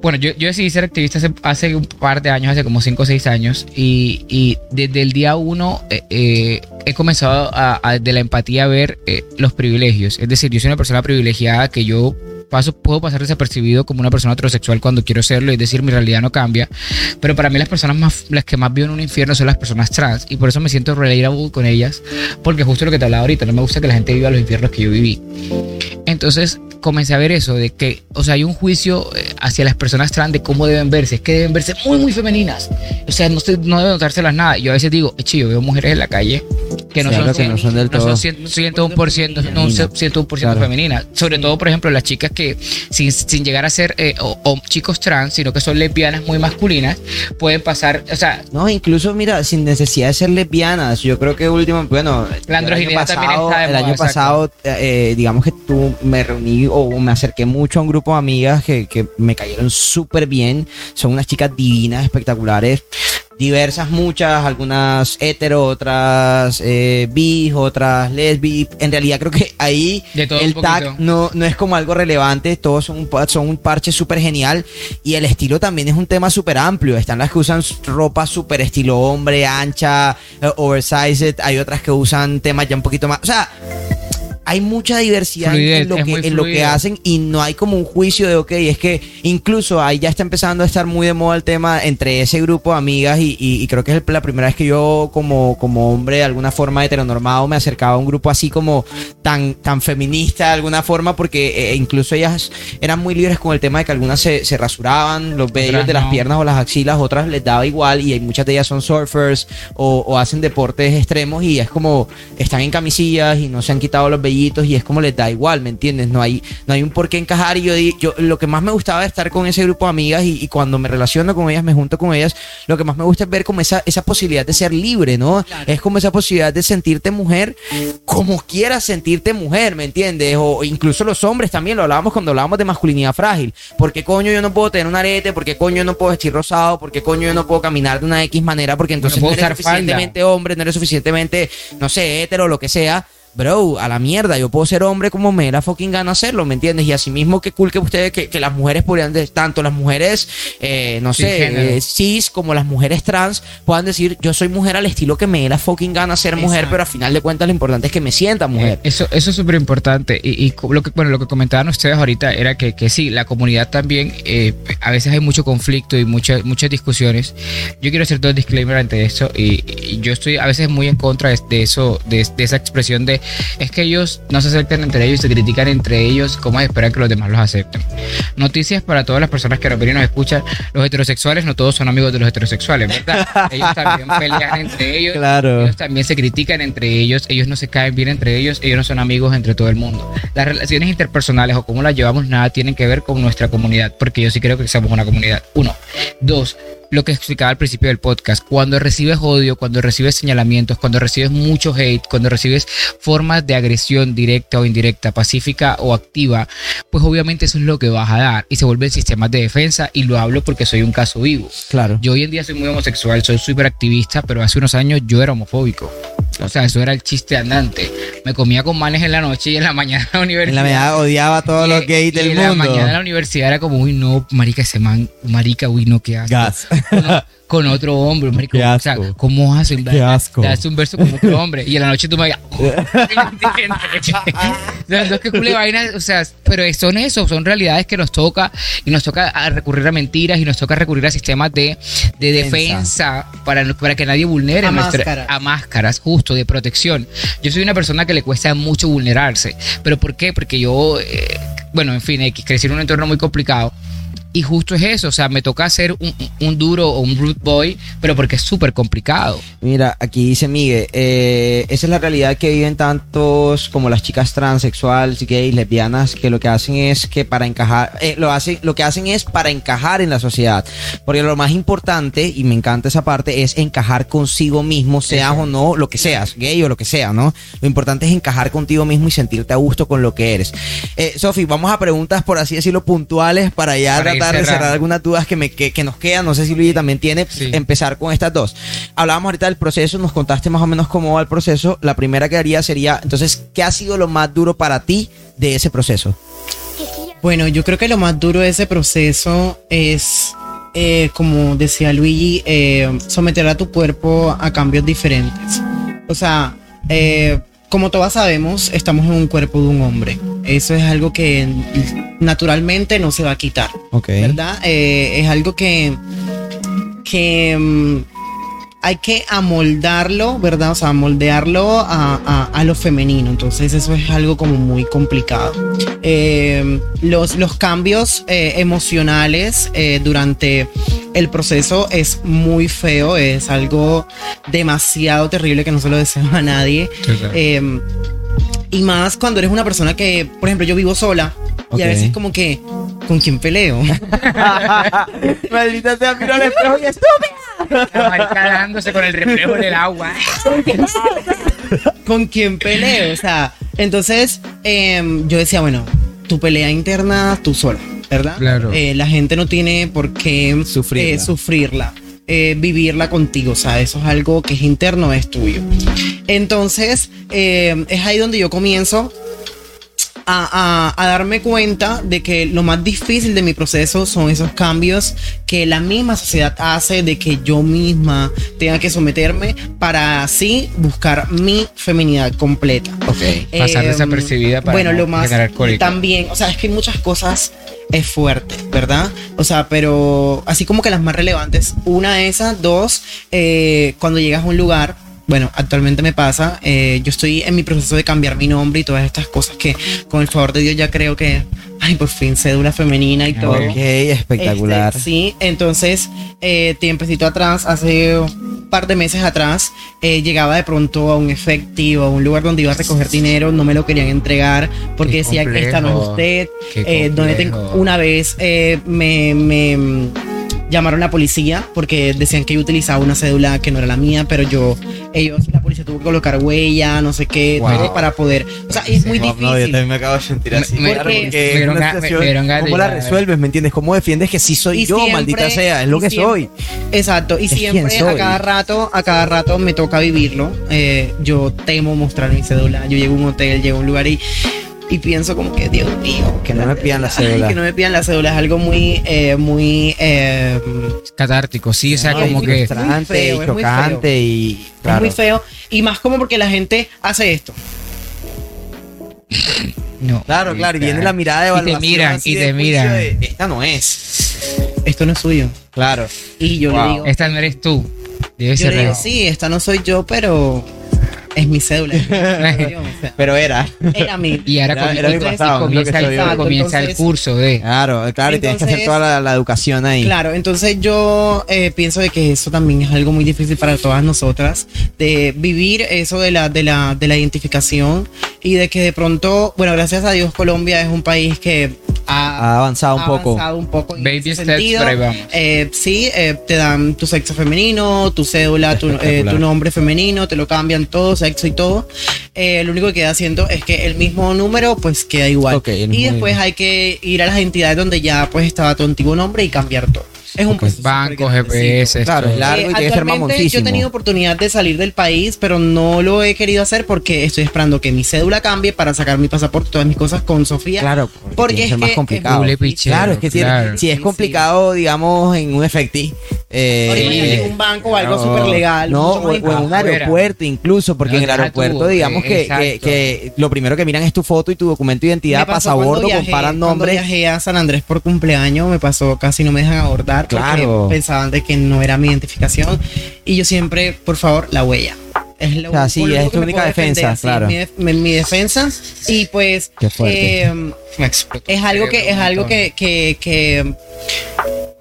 Bueno, yo, yo decidí ser activista hace, hace un par de años, hace como cinco o seis años. Y, y desde el día uno eh, eh, he comenzado a, a- de la empatía a ver eh, los privilegios. Es decir, yo soy una persona privilegiada que yo paso, puedo pasar desapercibido como una persona heterosexual cuando quiero serlo. Es decir, mi realidad no cambia. Pero para mí las personas más, las que más viven un infierno son las personas trans. Y por eso me siento relatable con ellas. Porque justo lo que te hablaba ahorita, no me gusta que la gente viva los infiernos que yo viví. Entonces comencé a ver eso, de que, o sea, hay un juicio eh, hacia las personas trans de cómo deben verse. Es que deben verse muy, muy femeninas. O sea, no, se- no deben notárselas nada. Yo a veces digo, eche, yo veo mujeres en la calle que no, Claro son, que no son del no son todo. 100%, 101%, no, Femeninas. 101% Claro. femeninas. Sobre todo, por ejemplo, las chicas que sin, sin llegar a ser eh, o, o chicos trans, sino que son lesbianas muy masculinas, pueden pasar, o sea, No, incluso, mira, sin necesidad de ser lesbianas, yo creo que último, bueno, La año también pasado, está de el moda, año pasado, eh, digamos que tú me reuní o me acerqué mucho a un grupo de amigas que, que me cayeron súper bien, son unas chicas divinas, espectaculares, diversas muchas, algunas hetero, otras eh, bis, otras lesbi, en realidad creo que ahí el tag no, no es como algo relevante, todos son un, son un parche súper genial y el estilo también es un tema súper amplio. Están las que usan ropa súper estilo hombre, ancha, eh, oversized, hay otras que usan temas ya un poquito más... O sea, hay mucha diversidad Fluidez, en, lo que, en lo que hacen y no hay como un juicio de, ok, es que incluso ahí ya está empezando a estar muy de moda el tema entre ese grupo de amigas y, y- y creo que es la primera vez que yo como, como hombre de alguna forma heteronormado me acercaba a un grupo así como tan, tan feminista de alguna forma porque eh, incluso ellas eran muy libres con el tema de que algunas se, se rasuraban los vellos de las no. piernas o las axilas, otras les daba igual y hay muchas de ellas son surfers o, o hacen deportes extremos y es como están en camisillas y no se han quitado los vellitos y es como les da igual, ¿me entiendes? No hay, no hay un por qué encajar y yo, di- yo lo que más me gustaba de estar con ese grupo de amigas y, y cuando me relaciono con ellas, me junto con ellas, lo que más me gusta es ver como esa, esa posibilidad de ser libre, ¿no? Es como esa posibilidad de sentirte mujer como quieras sentirte mujer, ¿me entiendes? O incluso los hombres también, lo hablábamos cuando hablábamos de masculinidad frágil. ¿Por qué coño yo no puedo tener un arete? ¿Por qué coño yo no puedo vestir rosado? ¿Por qué coño yo no puedo caminar de una X manera? Porque entonces no, puedo eres falda. suficientemente hombre, no eres suficientemente, no sé, hetero o lo que sea. Bro, a la mierda, yo puedo ser hombre como me dé la fucking gana hacerlo, ¿me entiendes? Y asimismo, qué cool que ustedes, que, que las mujeres podrían, tanto las mujeres, eh, no sé, eh, cis como las mujeres trans, puedan decir, yo soy mujer al estilo que me dé la fucking gana ser mujer, pero al final de cuentas lo importante es que me sienta mujer. Eh, Eso, eso es súper importante. Y, y lo que, bueno, lo que comentaban ustedes ahorita era que, que sí, la comunidad también, a veces hay mucho conflicto y muchas muchas discusiones. Yo quiero hacer dos disclaimers ante eso. Y, y yo estoy a veces muy en contra de, de eso, de, de esa expresión de es que ellos no se aceptan entre ellos, se critican entre ellos, ¿cómo esperan que los demás los acepten? Noticias para todas las personas que nos ven y nos escuchan. Los heterosexuales no todos son amigos de los heterosexuales, ¿verdad? Ellos también pelean entre ellos. Claro. Ellos también se critican entre ellos, ellos no se caen bien entre ellos, ellos no son amigos entre todo el mundo. Las relaciones interpersonales o cómo las llevamos nada tienen que ver con nuestra comunidad, porque yo sí creo que somos una comunidad. Uno. Dos. Lo que explicaba al principio del podcast, cuando recibes odio, cuando recibes señalamientos, cuando recibes mucho hate, cuando recibes formas de agresión directa o indirecta, pacífica o activa, pues obviamente eso es lo que vas a dar y se vuelven sistemas de defensa y lo hablo porque soy un caso vivo. Claro. Yo hoy en día soy muy homosexual, soy súper activista, pero hace unos años yo era homofóbico. O sea, eso era el chiste andante. Me comía con manes en la noche y en la mañana en la universidad. En la medida odiaba a todos Y- los gays y del en mundo. la mañana en la universidad era como, uy, no, marica, ese man, marica, uy, no, qué asco. Con, con otro hombre, marica. Qué O sea, asco. ¿cómo hacen? Qué asco. Hace un verso con otro hombre y en la noche tú me digas, Las dos que cule vaina, o sea, pero son eso, son realidades que nos toca y nos toca a recurrir a mentiras y nos toca recurrir a sistemas de, de defensa para, no- para que nadie vulnere A nuestra, máscaras. a máscaras, justo, de protección. Yo soy una persona que le cuesta mucho vulnerarse. ¿Pero por qué? Porque yo, eh, bueno, en fin, X, crecí en un entorno muy complicado. Y justo es eso, o sea, me toca ser un, un duro o un root boy, pero porque es súper complicado. Mira, aquí dice Miguel, eh, esa es la realidad que viven tantos como las chicas transexuales, gays, lesbianas, que lo que hacen es que para encajar, eh, lo, hacen, lo que hacen es para encajar en la sociedad. Porque lo más importante, y me encanta esa parte, es encajar consigo mismo, seas o no lo que seas, gay o lo que sea, ¿no? Lo importante es encajar contigo mismo y sentirte a gusto con lo que eres. Eh, Sofi, vamos a preguntas, por así decirlo, puntuales para ya Para tratar de cerrar algunas dudas que, me, que, que nos quedan. No sé si Luigi también tiene. Sí. Empezar con estas dos. Hablábamos ahorita del proceso, nos contaste más o menos cómo va el proceso. La primera que haría sería, entonces, ¿qué ha sido lo más duro para ti de ese proceso? Bueno, yo creo que lo más duro de ese proceso es, eh, como decía Luigi, eh, someter a tu cuerpo a cambios diferentes. O sea, eh, como todas sabemos, estamos en un cuerpo de un hombre. Eso es algo que naturalmente no se va a quitar. Ok. ¿verdad? Eh, es algo que, que mm, hay que amoldarlo, ¿verdad? O sea, moldearlo a, a- a lo femenino. Entonces eso es algo como muy complicado. Eh, los, los cambios eh, emocionales eh, durante el proceso es muy feo, es algo demasiado terrible que no se lo deseo a nadie. Y más cuando eres una persona que, por ejemplo, yo vivo sola y a veces como que, ¿con quién peleo? Maldita sea, miro al espejo y dándose con el reflejo del agua. ¿Con quién peleo? O sea, entonces em, yo decía, bueno, tu pelea interna tú sola, ¿verdad? Claro. Eh, la gente no tiene por qué Sufrirla. eh, sufrirla, eh, vivirla contigo, o sea, eso es algo que es interno, es tuyo. Entonces, em, es ahí donde yo comienzo a, a, a darme cuenta de que lo más difícil de mi proceso son esos cambios que la misma sociedad hace de que yo misma tenga que someterme para así buscar mi feminidad completa. Ok. Pasar Eh, desapercibida para bueno, no lo más generar cólico. también, o sea, es que hay muchas cosas es fuerte, ¿verdad? O sea, pero así como que las más relevantes, una de esas, dos, eh, cuando llegas a un lugar, bueno, actualmente me pasa, eh, yo estoy en mi proceso de cambiar mi nombre y todas estas cosas que con el favor de Dios ya creo que, ay, por fin, cédula femenina y todo. Ok, espectacular. Este, sí, entonces, eh, tiempecito atrás, hace un par de meses atrás, eh, llegaba de pronto a un efectivo, a un lugar donde iba a recoger dinero, no me lo querían entregar porque Qué decía que esta no es usted. Eh, donde complejo. tengo, una vez eh, me, me, llamaron a la policía porque decían que yo utilizaba una cédula que no era la mía, pero yo, ellos, la policía tuvo que colocar huella, no sé qué, Wow. todo para poder. O sea, es muy No, difícil. no, yo también me acabo de sentir así. Me- porque me me- situación- me ¿Cómo la resuelves? ¿Me entiendes? ¿Cómo defiendes que sí soy Y yo, siempre- maldita sea? Es lo que siempre- soy. Exacto, y Es siempre a cada rato, a cada rato me toca vivirlo. Eh, yo temo mostrar mi cédula. Yo llego a un hotel, llego a un lugar y, y pienso como que, Dios mío, Que no me pidan la cédula. que no me pidan la cédula. Es algo muy, eh, muy, eh, Catártico, sí, o sea, como que. frustrante. y es muy chocante y es muy feo. Y más como porque la gente hace esto. No, Claro, claro, y viene la mirada de Y te evaluación. miran, y te miran. de, Esta no es. Esto no es suyo. Claro. Y yo Wow. le digo, Esta no eres tú. Debe yo ser le digo, sí, esta no soy yo, pero es mi cédula. es mi información", o sea, Pero era. era mi. Y ahora Era- era mi entonces, pasado, comienza, el, viendo. comienza el Entonces- curso de. Claro, claro, y tienes que hacer Entonces- toda la, la educación ahí. Claro, entonces yo eh, pienso de que eso también es algo muy difícil para todas nosotras, de vivir eso de la, de la, de la identificación y de que de pronto, bueno, gracias a Dios Colombia es un país que ha, Ha avanzado un ha poco. avanzado un poco en Baby ese steps, sentido. pero ahí vamos. Eh, sí, eh, te dan tu sexo femenino, tu cédula, tu, eh, tu nombre femenino, te lo cambian todo, sexo y todo. Eh, lo único que queda haciendo es que el mismo número pues queda igual. Y después hay que ir a las entidades donde ya pues estaba tu antiguo nombre y cambiar todo. Es un proceso Banco, súper grandecito. GPS. Claro, es largo y tiene que ser actualmente yo he tenido oportunidad de salir del país, pero no lo he querido hacer porque estoy esperando que mi cédula cambie para sacar mi pasaporte, todas mis cosas con Sofía. Claro, Porque porque que es ser más que- complicado. Doble pichero, claro, es que claro. si es Sí, complicado, digamos, en un efecti. Eh, eh, un banco o algo no, súper legal. No, mucho o, más o en un aeropuerto incluso, porque No, en el aeropuerto, tú, digamos eh, que, que, exacto. que lo primero que miran es tu foto y tu documento de identidad, cuando pasabordo, viajé- comparan Cuando nombres. viajé a San Andrés por cumpleaños, me pasó casi no me dejan abordar porque Claro. pensaban de que no era mi identificación. Y yo siempre, por favor, la huella. Es la O sea, sí, lo es tu que única defensa, defender, sí, claro. Mi, def- mi- mi defensa. Y pues Qué fuerte. eh, es algo que es algo que, que, que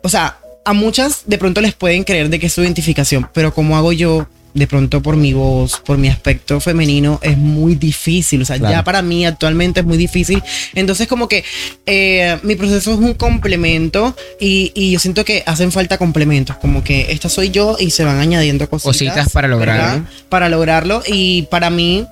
o sea a muchas de pronto les pueden creer de que es su identificación pero como hago yo de pronto por mi voz por mi aspecto femenino es muy difícil o sea Claro. ya para mí actualmente es muy difícil entonces como que eh, mi proceso es un complemento y, y yo siento que hacen falta complementos como que esta soy yo y se van añadiendo cositas Cositas para lograrlo. ¿verdad? para lograrlo y para mí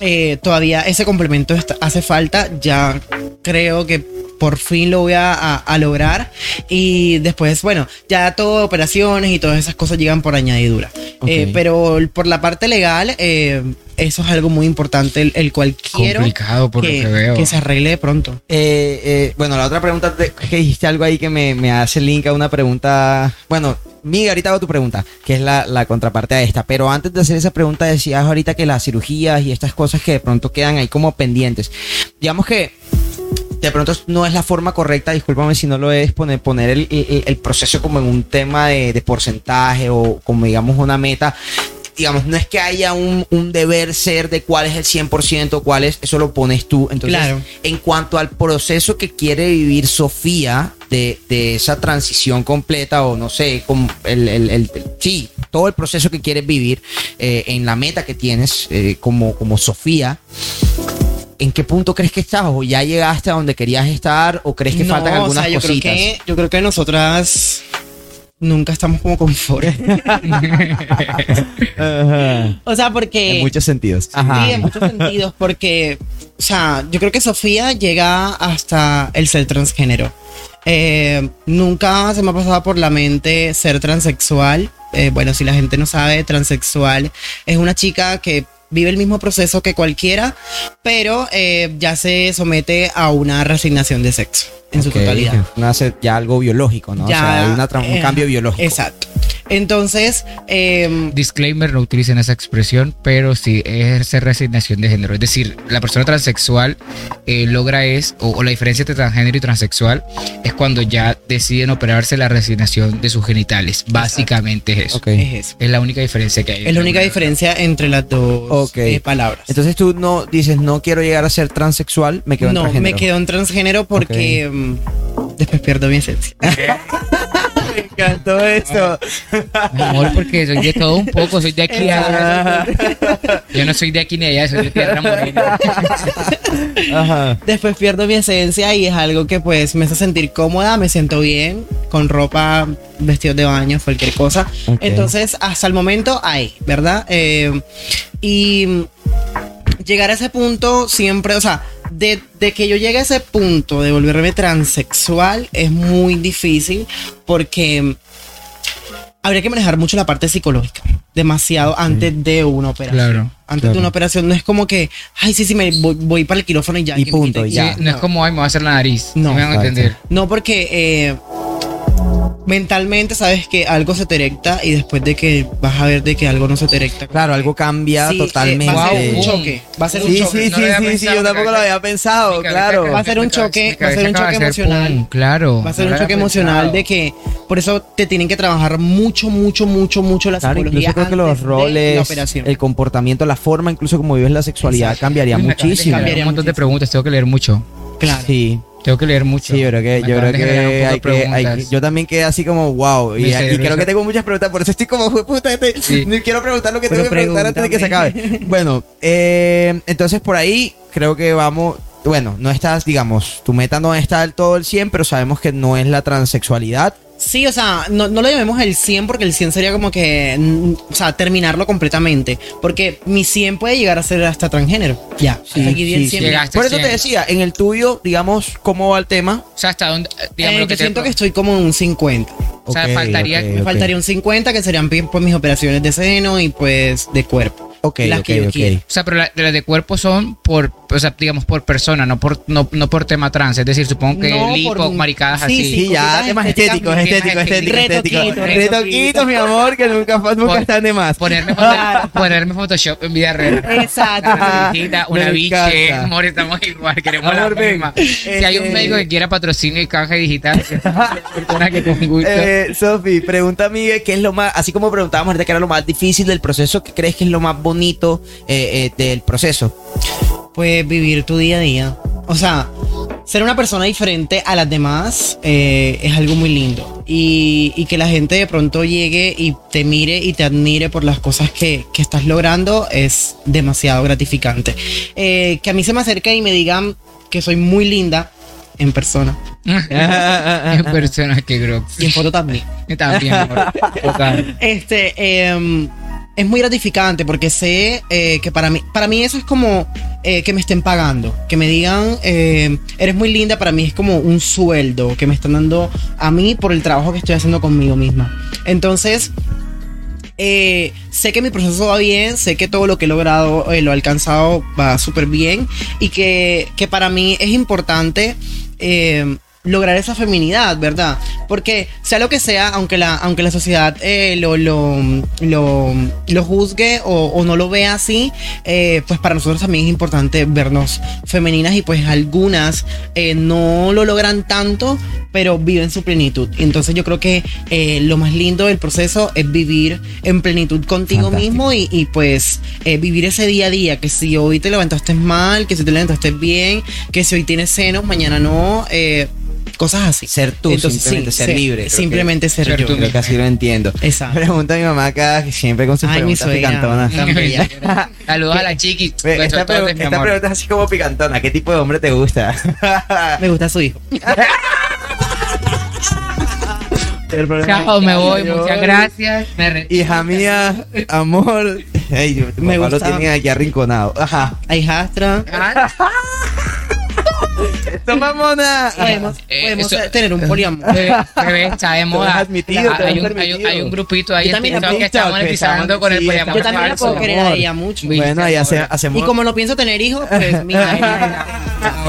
eh, todavía ese complemento está- hace falta. Ya creo que por fin lo voy a, a- a lograr. Y después, bueno, ya todo operaciones y todas esas cosas llegan por añadidura. Eh, pero por la parte legal, eh, eso es algo muy importante, el, el cual quiero Complicado por que, lo que veo. que se arregle de pronto. Eh, eh, bueno, la otra pregunta que dijiste algo ahí que me, me hace link a una pregunta. Bueno, Miga, ahorita hago tu pregunta, que es la, la contraparte a esta. Pero antes de hacer esa pregunta, decías ahorita que las cirugías y estas cosas que de pronto quedan ahí como pendientes. Digamos que de pronto no es la forma correcta, discúlpame si no lo es, poner, poner el, el- el proceso como en un tema de, de porcentaje o como digamos una meta. Digamos, no es que haya un, un deber ser de cuál es el 100%, cuál es, eso lo pones tú. Entonces, Claro. en cuanto al proceso que quiere vivir Sofía de, de esa transición completa o no sé, el- el- sí, todo el proceso que quieres vivir eh, en la meta que tienes eh, como, como Sofía, ¿en qué punto crees que estás? ¿O ya llegaste a donde querías estar? ¿O crees que No, faltan o algunas sea, yo cositas? Creo que, yo creo que nosotras nunca estamos como confort. Ajá. o sea, porque... En muchos sentidos. Sí, en muchos sentidos, porque, o sea, yo creo que Sofía llega hasta el ser transgénero. Eh, nunca se me ha pasado por la mente ser transexual. Eh, bueno, si la gente no sabe, transexual es una chica que vive el mismo proceso que cualquiera, pero eh, ya se somete a una resignación de sexo en su totalidad. Nace ya algo biológico, ¿no? o sea, hay una un eh, cambio biológico. Exacto. Entonces, eh, Disclaimer, no utilicen esa expresión, pero sí ejerce resignación de género. Es decir, la persona transexual eh, logra es, o, o la diferencia entre transgénero y transexual es cuando ya deciden operarse la resignación de sus genitales. Básicamente es eso. Es eso. Es la única diferencia que hay. Es la única diferencia entre las dos eh, palabras. Entonces tú no dices, no quiero llegar a ser transexual, me quedo en no, me transgénero. quedo en transgénero porque mm, después pierdo mi esencia. Encantó eso. Mi amor, porque soy de todo un poco, soy de aquí a allá. Yo no soy de aquí ni allá, soy de tierra morena. Ajá. después pierdo mi esencia y es algo que pues me hace sentir cómoda, me siento bien con ropa, vestidos de baño, cualquier cosa. Entonces, hasta el momento hay, ¿verdad? Eh, y llegar a ese punto siempre, o sea, de, de que yo llegue a ese punto de volverme transexual es muy difícil porque habría que manejar mucho la parte psicológica, demasiado antes de una operación. Claro, Antes claro. de una operación no es como que, ay, sí, sí, me voy, voy para el quirófano y ya. Y que me punto, quiten". y ya. Sí, no es como, ay, me voy a hacer la nariz. No. No, me van a entender. No, porque eh, mentalmente sabes que algo se te erecta y después de que vas a ver de que algo no se te erecta. Claro, algo cambia Sí, eh, totalmente. va a ser un choque. Va a ser un Sí, choque. sí, No sí, lo había sí, yo tampoco lo había pensado, cabeza claro. Va a ser un cabeza- choque, va a ser un choque emocional. pum, claro. Va a ser un choque emocional de que por eso te tienen que trabajar mucho, mucho, mucho, mucho la Claro, psicología incluso creo que los roles, el comportamiento, la forma incluso como vives la sexualidad Exacto. cambiaría muchísimo. cambiar Cambiaría Un montón de preguntas, tengo que leer mucho. Claro. Sí, Tengo que leer mucho. sí, yo creo que, yo creo que, hay que, hay que- preguntas. yo también quedé así como wow y, y creo que tengo muchas preguntas, por eso estoy como "Jue puta, este- Sí. quiero preguntar lo que Pero tengo que preguntar antes de que se acabe. Bueno, eh, entonces por ahí creo que vamos, bueno, no estás, digamos, tu meta no está del todo el 100, pero sabemos que no es la transexualidad. Sí, o sea, no, no lo llamemos el 100 porque el 100 sería como que, mm, o sea, terminarlo completamente. Porque mi 100 puede llegar a ser hasta transgénero. Ya, Sí, hasta aquí di el sí, 100. sí. Por eso te 100. decía, en el tuyo, digamos, ¿cómo va el tema? O sea, hasta dónde. Digamos Eh, lo yo que te- siento que estoy como en un 50. O sea, faltaría- ok, Me ok. faltaría un 50 que serían pues mis operaciones de seno y pues de cuerpo. Ok, las ok, que yo ok. quiero. O sea, pero la- de las de cuerpo son por, o sea, digamos, por persona, no por, no, no por tema trans. Es decir, supongo que No, lipo, por- maricadas sí, así. sí. Sí, ya, temas estéticos, estéticos, estéticos, estéticos. Retoquitos, Retoquitos, mi amor, que nunca, nunca Por- están de más. Ponerme, foto- ponerme Photoshop en vida real. Exacto. Una una biche, amor, estamos igual, queremos Amor, la misma. Si hay un Eh, médico que quiera patrocinio y canje digital, persona que con gusto. Eh, Sofi, pregunta a Miguel, ¿qué es lo más, así como preguntábamos ahorita que era lo más difícil del proceso, ¿qué crees que es lo más bonito eh, eh, del proceso? Pues vivir tu día a día. O sea, ser una persona diferente a las demás eh, es algo muy lindo. Y, y que la gente de pronto llegue y te mire y te admire por las cosas que, que estás logrando es demasiado gratificante. Eh, que a mí se me acerquen y me digan que soy muy linda en persona. en persona que creo. Y en foto también. También, amor. Total. Este, em, es muy gratificante porque sé eh, que para mí, para mí eso es como eh, que me estén pagando, que me digan, eh, eres muy linda, para mí es como un sueldo que me están dando a mí por el trabajo que estoy haciendo conmigo misma. Entonces, sé que mi proceso va bien, sé que todo lo que he logrado, lo he alcanzado, va súper bien y que, que para mí es importante lograr esa feminidad, ¿verdad? Porque sea lo que sea, aunque la, aunque la sociedad eh, lo, lo, lo, lo juzgue o, o no lo vea así, eh, pues para nosotros también es importante vernos femeninas y pues algunas eh, no lo logran tanto, pero viven su plenitud. Entonces yo creo que lo más lindo del proceso es vivir en plenitud contigo Fantástico. mismo y, y, pues vivir ese día a día, que si hoy te levantaste mal, que si te levantaste bien, que si hoy tienes senos, mañana no, cosas así. Ser tú, simplemente ser libre, Simplemente ser, Ser yo. tú. Creo que así lo entiendo. Exacto. Pregunta a mi mamá acá, que siempre con sus Ay, preguntas picantonas. Saludos a la chiqui. Esta, pregu- pregunta es así como picantona. ¿Qué tipo de hombre te gusta? Me gusta su hijo. Chao, me voy. yo- Muchas gracias. Me Hija mía, amor. Ey, tu Me papá lo gusta. tiene aquí arrinconado. Ajá. Ahijastra. Ah, Toma mona. Podemos, Eh, podemos eso- tener un poliamor. Bebé, bebé, está de moda. admitido, te hay, un, hay, un, permitido. hay un grupito ahí Yo lo que está que monetizando con el poliamor Yo también la puedo querer a ella mucho. Bueno, ahí hace- hacemos. Y como no pienso tener hijos, pues mira,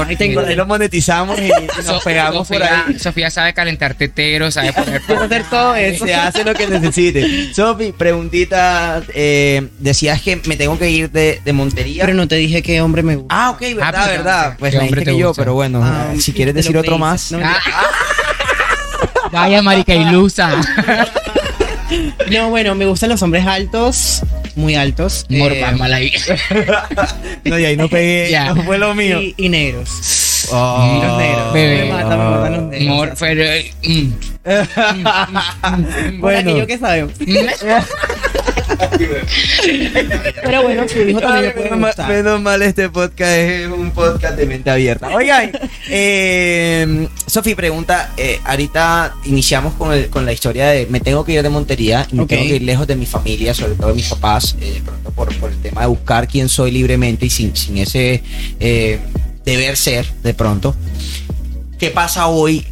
ahí tengo. Ahí lo monetizamos y, y nos So- pegamos por Sofía, ahí. Sofía sabe calentar teteros, sabe poner hacer todo eso. Se hace lo que necesite. Sofi, preguntita. eh, decías que me tengo que ir de, de Montería. Pero no te dije qué hombre me gusta. Ah, ok, verdad, Ah, pues, verdad. ¿qué Pues me hombre dijiste te que yo? Pero bueno, Ah, si quieres decir otro más. No, Ah. Vaya, marica ilusa. No, bueno, me gustan los hombres altos, muy altos. Mor, eh, mala ahí. No, y ahí no pegué, Ya. no fue lo mío. y, y negros. Oh, Y los negros. bebé. Me matan, me matan los negros. Mor, pero. eh, mm. Por Bueno. aquello que sabemos. Pero bueno, su hijo también le Ay, puede menos, mal, gustar. menos mal este podcast es un podcast de mente abierta. Oigan, eh, Sofi pregunta, eh, ahorita iniciamos con, el- con la historia de me tengo que ir de Montería, y me tengo que ir lejos de mi familia, sobre todo de mis papás, eh, de pronto por, por el tema de buscar quién soy libremente y sin, sin ese eh, deber ser de pronto. ¿Qué pasa hoy,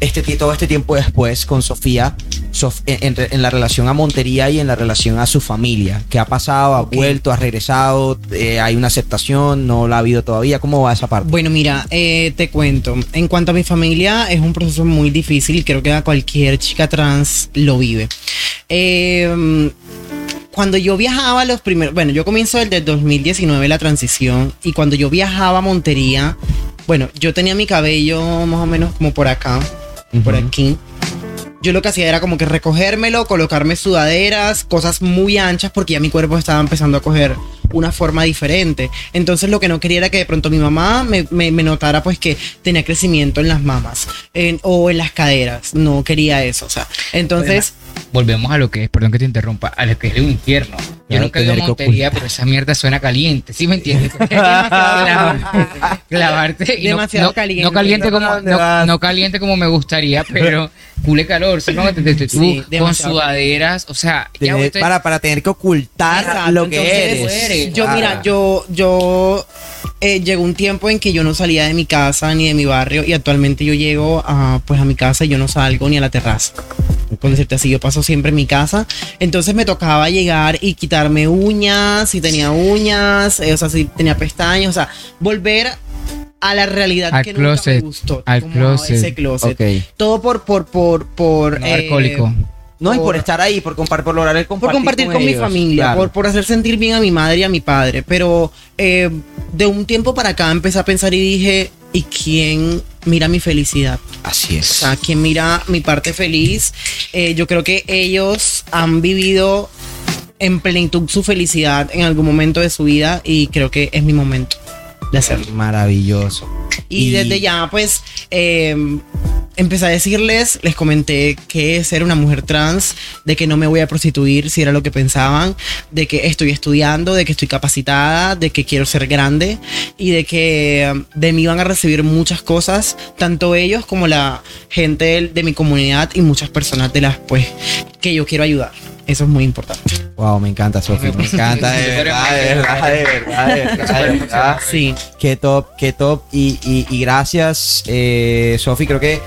este, todo este tiempo después, con Sofía, Sof- en, en- en la relación a Montería y en la relación a su familia? ¿Qué ha pasado? ¿Ha vuelto? ¿Ha regresado? Eh, ¿Hay una aceptación? ¿No la ha habido todavía? ¿Cómo va esa parte? Bueno, mira, eh, te cuento. En cuanto a mi familia, es un proceso muy difícil. Creo que a cualquier chica trans lo vive. Eh, cuando yo viajaba los primeros, bueno, yo comienzo desde el 2019 la transición y cuando yo viajaba a Montería, bueno, yo tenía mi cabello más o menos como por acá, por aquí. Yo lo que hacía era como que recogérmelo, colocarme sudaderas, cosas muy anchas porque ya mi cuerpo estaba empezando a coger una forma diferente. Entonces lo que no quería era que de pronto mi mamá me, me- me notara pues que tenía crecimiento en las mamas en- o en las caderas. No quería eso, o sea. Entonces... Volvemos a lo que es, perdón que te interrumpa, a lo que es el infierno. Yo Claro, nunca he ido a Montería, pero esa mierda suena caliente, ¿sí me entiendes? Clavar- Clavarte y Demasiado no, caliente. no caliente como ¿Dónde no, caliente como me gustaría, pero cule calor, ¿sí? ¿no? Te- te- te- tú Sí, con sudaderas, o sea, ya para, para tener que ocultar lo que eres. Yo, Ah. mira, yo, yo eh, llegó un tiempo en que yo no salía de mi casa ni de mi barrio y actualmente yo llego a, pues a mi casa y yo no salgo ni a la terraza. Con decirte así, yo paso siempre en mi casa. Entonces me tocaba llegar y quitarme uñas, si tenía uñas, eh, o sea, si tenía pestañas, o sea, volver a la realidad Al que nunca me closet, gustó. al como closet. Ese closet. Todo por, por, por, por. no, eh, alcohólico. No, y por por- estar ahí, por compartir, por lograr el por compartir. compartir con, mi familia, Claro. por, por hacer sentir bien a mi madre y a mi padre. Pero eh, de un tiempo para acá empecé a pensar y dije, ¿y quién mira mi felicidad? Así O es. sea, ¿quién mira mi parte feliz? Eh, yo creo que ellos han vivido en plenitud su felicidad en algún momento de su vida y creo que es mi momento de hacerlo. Maravilloso. Y, desde ya, pues, eh, empecé a decirles, les comenté que ser una mujer trans, de que no me voy a prostituir si era lo que pensaban, de que estoy estudiando, de que estoy capacitada, de que quiero ser grande y de que eh, de mí van a recibir muchas cosas, tanto ellos como la gente de mi comunidad y muchas personas de las, pues, que yo quiero ayudar. Eso es muy importante. Wow, me encanta, Sofía. Me encanta, de verdad, de verdad, de verdad, de verdad, de verdad. Sí. Qué top, qué top. Y, y, y gracias, eh, Sofi. Creo que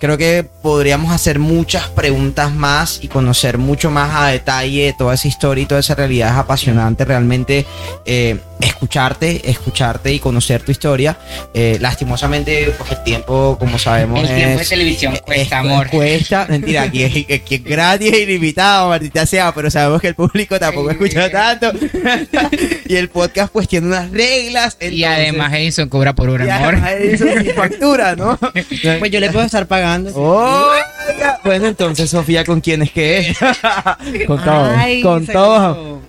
creo que podríamos hacer muchas preguntas más y conocer mucho más a detalle toda esa historia y toda esa realidad. Es apasionante realmente eh, escucharte, escucharte y conocer tu historia. Eh, lastimosamente, pues el tiempo, como sabemos, El tiempo de es- televisión es- cuesta, es- amor. Cuesta, mentira, aquí es, aquí es gratis e ilimitado, Martita sea, pero sabemos que el público tampoco escucha tanto. y el podcast pues tiene unas reglas. Y entonces- además Edison cobra por hora, y amor. sí factura, ¿no? Pues yo le puedo estar pagando. Oh, ya. bueno, entonces Sofía, ¿con quién es que es? con todos, Ay, con todos.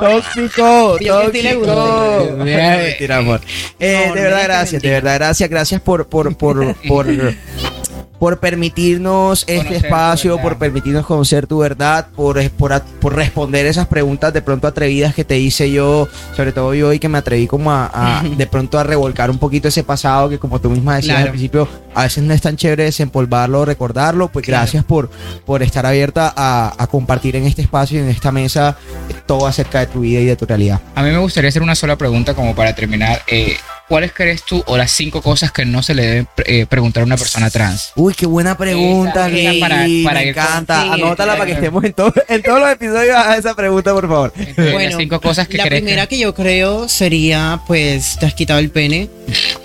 Tóxico, tóxico. Mentira, amor. Eh, No, de verdad, gracias, de verdad, gracias, gracias por, por, por, por, por permitirnos este Conocer espacio, por permitirnos conocer tu verdad, por, por, por responder esas preguntas de pronto atrevidas que te hice yo, sobre todo yo y que me atreví como a, a, de pronto a revolcar un poquito ese pasado que como tú misma decías Claro. al principio, a veces no es tan chévere desempolvarlo, recordarlo, pues Claro. gracias por, por estar abierta a, a compartir en este espacio y en esta mesa todo acerca de tu vida y de tu realidad. A mí me gustaría hacer una sola pregunta como para terminar. Eh, ¿Cuáles crees tú o las cinco cosas que no se le deben eh, preguntar a una persona trans? Uy, qué buena pregunta, Lili, para- para me encanta. sí, Anótala claro. para que estemos en, todo- en todos los episodios a esa pregunta, por favor. Entonces, las cinco cosas que la crees primera que... que yo creo sería, pues, te has quitado el pene.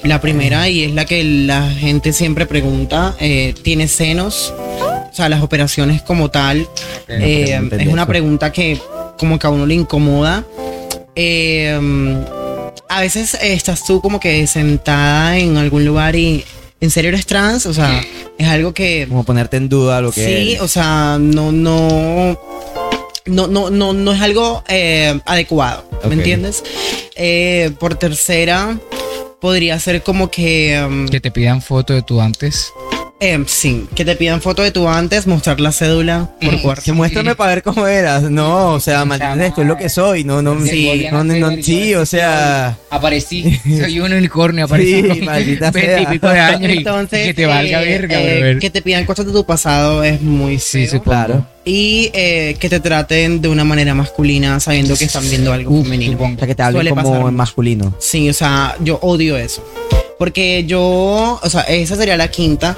La primera, y es la que la gente siempre pregunta, eh, ¿tienes senos? O sea, las operaciones como tal. eh, es una pregunta que como que a uno le incomoda. Eh, a veces estás tú como que sentada en algún lugar y... ¿En serio eres trans? O sea, es algo que... Como ponerte en duda lo que Sí, eres. o sea, no, no, no, no, no, no es algo eh, adecuado, ¿me entiendes? Eh, por tercera, podría ser como que, um, Que te pidan foto de tu antes. Eh, sí, que te pidan foto de tu antes, mostrar la cédula por cuarto. Que muéstrame para ver cómo eras. No, o sea, ¿me Esto es lo que soy. No, no, Sí, no, no, no, sí, o sea. Aparecí, soy un unicornio, aparecí Sí, maldita 20 y sea. pico de años y- Entonces, y que te valga eh, verga, eh, que te pidan cosas de tu pasado es muy Sí, feo. supongo. Claro. Y eh, que te traten de una manera masculina sabiendo que están viendo algo femenino. O sea, que te hablen como pasar masculino. Sí, o sea, yo odio eso. Porque yo, o sea, esa sería la quinta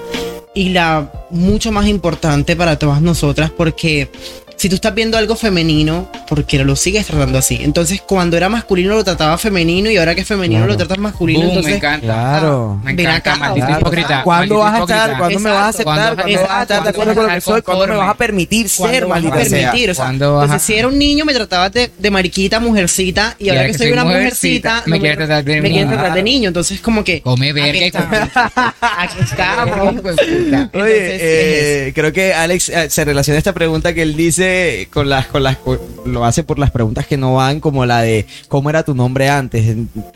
y la mucho más importante para todas nosotras porque si tú estás viendo algo femenino, ¿por qué no lo sigues tratando así? Entonces, cuando era masculino lo trataba femenino y ahora que es femenino Claro. lo tratas masculino, Boom, me entonces encanta. Claro. Me encanta, acá, maldito claro. hipócrita. ¿Cuándo vas a estar? ¿Cuándo me vas a aceptar? ¿Cuándo ¿Cuándo vas a estar de acuerdo con lo que soy? ¿Cuándo me vas a permitir ser, ¿cuándo vas a maldita sea? permitir? O sea, ¿Cuándo vas a- entonces, si era un niño me tratabas de, de mariquita, mujercita y, ahora que, soy una mujercita, me quieres tratar de me quieres niño. tratar de niño. Entonces, como que Come verga, estamos. Aquí estamos. Oye, Entonces, eh, creo que Alex eh, se relaciona esta pregunta que él dice con las, con las, lo hace por las preguntas que no van, como la de cómo era tu nombre antes.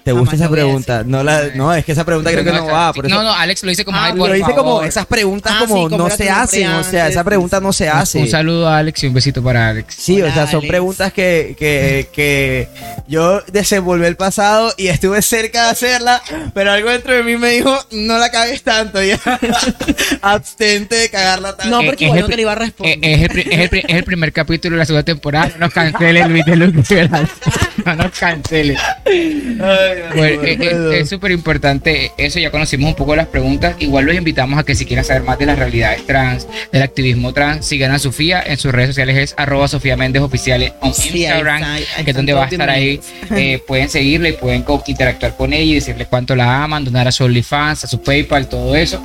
¿Te gusta Jamás esa lo pregunta? No, la, no, es que esa pregunta creo que no va. Por eso, No, no, Alex lo dice como, Ah, ay, lo por dice como favor. esas preguntas Ah, como sí, no se hacen, o sea, antes. esa pregunta no se hace. Un saludo a Alex y un besito para Alex. Sí, o Hola, sea, son Alex. preguntas que, que, que yo desenvolví el pasado y estuve cerca de hacerla, pero algo dentro de mí me dijo, no la cagues tanto, ya. Abstente de cagarla tanto. No, Eh, porque es igual el te lo iba a responder. Eh, Es el, pri- es, el, pri- es el primer capítulo de la segunda temporada. No nos cancele Luis de. No nos cancele. Bueno, eh, eh, es súper importante eso, ya conocimos un poco las preguntas. Igual los invitamos a que si quieren saber más de las realidades trans, del activismo trans, sigan a Sofía en sus redes sociales, es arroba Sofía Méndez Oficiales en Sí, ahí Instagram, está, ahí que es donde va a estar ahí. Eh, pueden seguirle y pueden interactuar con ella y decirle cuánto la aman, donar a su OnlyFans, a su PayPal, todo eso.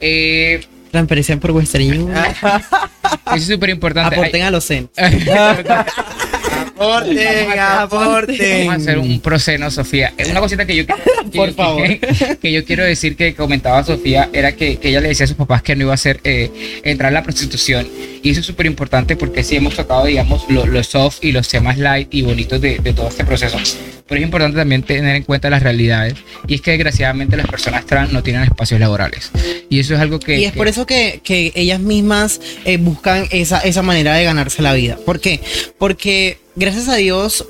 Eh, Transferencia por Western Union. eso es súper importante. Aporten a los CEN. Aporten, aporten. Vamos a hacer un proseno, Sofía. Es una cosita que yo, que Por yo- favor. Que, que yo quiero decir que comentaba Sofía era que, que ella le decía a sus papás que no iba a hacer eh, entrar en la prostitución. Y eso es súper importante porque sí hemos tocado, digamos, lo, lo soft y los temas light y bonitos de, de todo este proceso. Pero es importante también tener en cuenta las realidades. Y es que desgraciadamente las personas trans no tienen espacios laborales. Y eso es algo que. Y es que- por eso que, que ellas mismas eh, buscan esa, esa manera de ganarse la vida. ¿Por qué? Porque gracias a Dios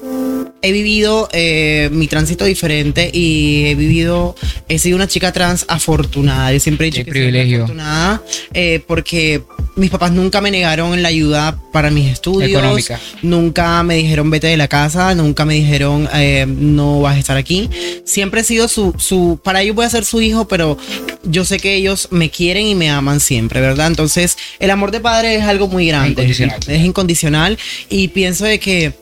he vivido eh, mi tránsito diferente y he vivido, he sido una chica trans afortunada. Yo siempre he dicho Qué que soy privilegio. afortunada eh, porque mis papás nunca me negaron la ayuda para mis estudios. Económica. Nunca me dijeron vete de la casa, nunca me dijeron eh, no vas a estar aquí. Siempre he sido su, su, para ellos voy a ser su hijo, pero yo sé que ellos me quieren y me aman siempre, ¿verdad? Entonces, el amor de padre es algo muy grande. Incondicional. Es incondicional y pienso de que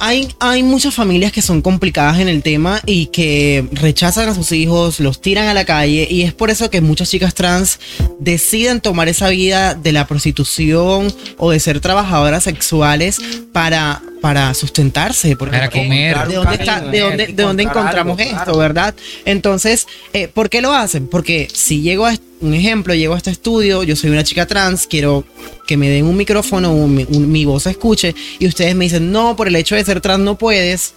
hay, hay muchas familias que son complicadas en el tema y que rechazan a sus hijos, los tiran a la calle y es por eso que muchas chicas trans deciden tomar esa vida de la prostitución o de ser trabajadoras sexuales para, para sustentarse. Porque Para comer. ¿De dónde, está- de dónde, de dónde encontramos esto, verdad? Entonces, eh, ¿por qué lo hacen? Porque si llego a un ejemplo, llego a este estudio, yo soy una chica trans, quiero que me den un micrófono, un- mi- un- mi voz se escuche, y ustedes me dicen, no, por el hecho de ser trans no puedes,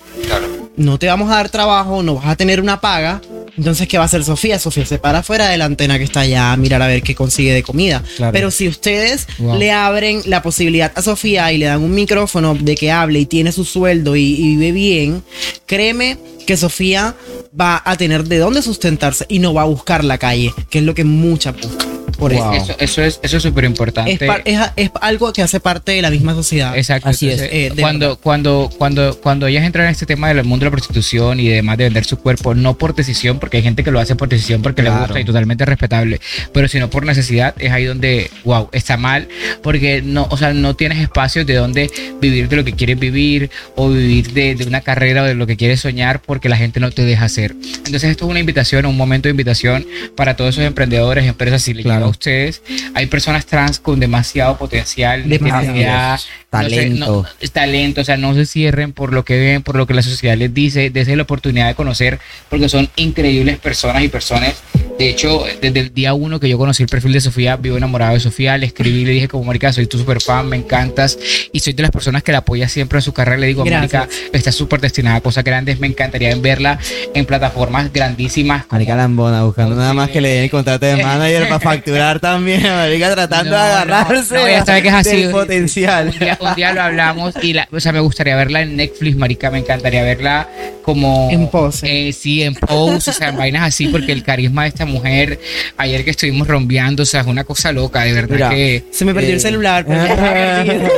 no te vamos a dar trabajo, no vas a tener una paga, Entonces, ¿qué va a hacer Sofía? Sofía se para fuera de la antena que está allá a mirar a ver qué consigue de comida. Claro. Pero si ustedes Wow. le abren la posibilidad a Sofía y le dan un micrófono de que hable y tiene su sueldo y, y vive bien, créeme que Sofía va a tener de dónde sustentarse y no va a buscar la calle, que es lo que muchas buscan. Por Wow. eso. Eso, es eso es súper importante. Es, es, es algo que hace parte de la misma sociedad. Exacto. Así es. entonces, Eh, de cuando, cuando, cuando, cuando ellas entran en este tema del mundo de la prostitución y demás de vender su cuerpo, no por decisión, porque hay gente que lo hace por decisión porque le Claro. gusta y totalmente respetable, pero sino por necesidad, es ahí donde, wow, está mal, porque no, o sea, no tienes espacios de donde vivir de lo que quieres vivir o vivir de, de una carrera o de lo que quieres soñar porque la gente no te deja hacer. Entonces esto es una invitación, un momento de invitación para todos esos emprendedores, empresas, si les Claro. a ustedes. Hay personas trans con demasiado potencial, Demasiado. Talento. no sé, no- es talento, o sea, no se cierren por lo que ven, por lo que la sociedad les dice, desde la oportunidad de conocer, porque son increíbles personas y personas. De hecho, desde el día uno que yo conocí el perfil de Sofía, vivo enamorado de Sofía, le escribí, le dije como Mónica, soy tu super fan, me encantas, y soy de las personas que la apoya siempre en su carrera. Le digo. Mónica, está súper destinada a cosas grandes, me encantaría verla en plataformas grandísimas. Marica Lambona, buscando nada más que le den el contrato de manager para facturar también. Marica tratando No, de no, agarrarse no, ya sabe que es así. del potencial. Un día, un día lo hablamos y la, o sea, me gustaría verla en Netflix, marica, me encantaría verla como En pose. eh, sí, en pose, o sea, en vainas así, porque el carisma de esta mujer, ayer que estuvimos rompeando, o sea, es una cosa loca, de verdad Mira. que Se me perdió Eh. el celular. pero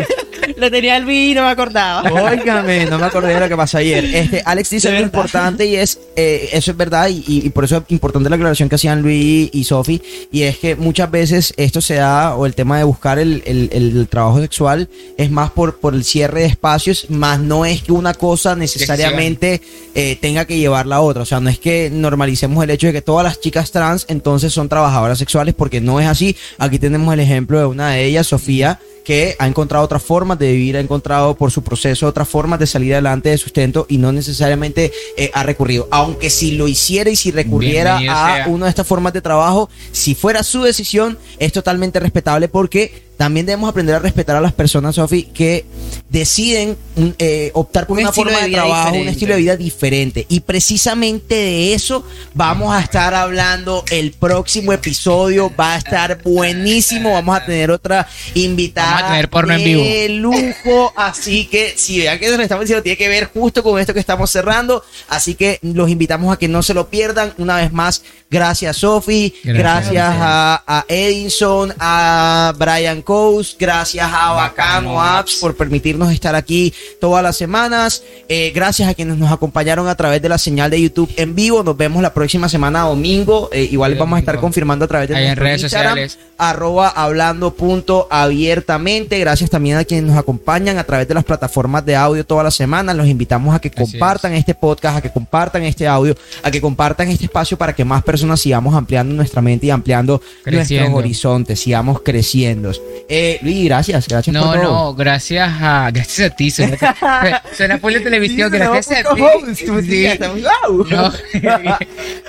lo tenía el y no me acordaba. Óigame, no me acordé de lo que pasó ayer. Este, Alex dice algo importante y es, eh, eso es verdad y, y- y por eso es importante la aclaración que hacían Luis y Sofi y es que muchas veces esto se da o el tema de buscar el, el- el trabajo sexual es más por, por el cierre de espacios, más no es que una cosa necesariamente eh, tenga que llevar la otra. O sea, no es que normalicemos el hecho de que todas las chicas trans entonces son trabajadoras sexuales porque no es así. Aquí tenemos el ejemplo de una de ellas, Sofía, que ha encontrado otras formas de vivir, ha encontrado por su proceso otras formas de salir adelante de sustento y no necesariamente eh, ha recurrido. Aunque si lo hiciera y si recurriera a sea. una de estas formas de trabajo, si fuera su decisión, es totalmente respetable porque también debemos aprender a respetar a las personas, Sofi, que deciden mm, eh, optar por Un una forma de de, trabajo, un estilo de vida diferente. Y precisamente de eso vamos a estar hablando el próximo episodio. Va a estar buenísimo. Vamos a tener otra invitada Vamos a tener porno en vivo. de lujo. Así que si vean que lo estamos diciendo, tiene que ver justo con esto que estamos cerrando. Así que los invitamos a que no se lo pierdan. Una vez más, gracias Sofi, Gracias. gracias, a, a Edinson, a Brian Coase, gracias a Bacano Bacano Apps por permitirnos estar aquí todas las semanas. Eh, gracias a quienes nos acompañaron a través de la señal de YouTube en vivo. Nos vemos la próxima semana domingo. Eh, igual vamos a estar confirmando a través de nuestro redes Instagram, sociales. arroba hablando punto abiertamente. Gracias también a quienes nos acompañan a través de las plataformas de audio toda la semana. Los invitamos a que compartan este podcast, a que compartan este audio, a que compartan este espacio para que más personas sigamos ampliando nuestra mente y ampliando Creciendo. nuestros horizontes, sigamos creciendo. Eh, Luis, gracias, gracias No, por todo. no, gracias a, gracias a ti, suena, suena por la televisión, Sí, gracias a ti.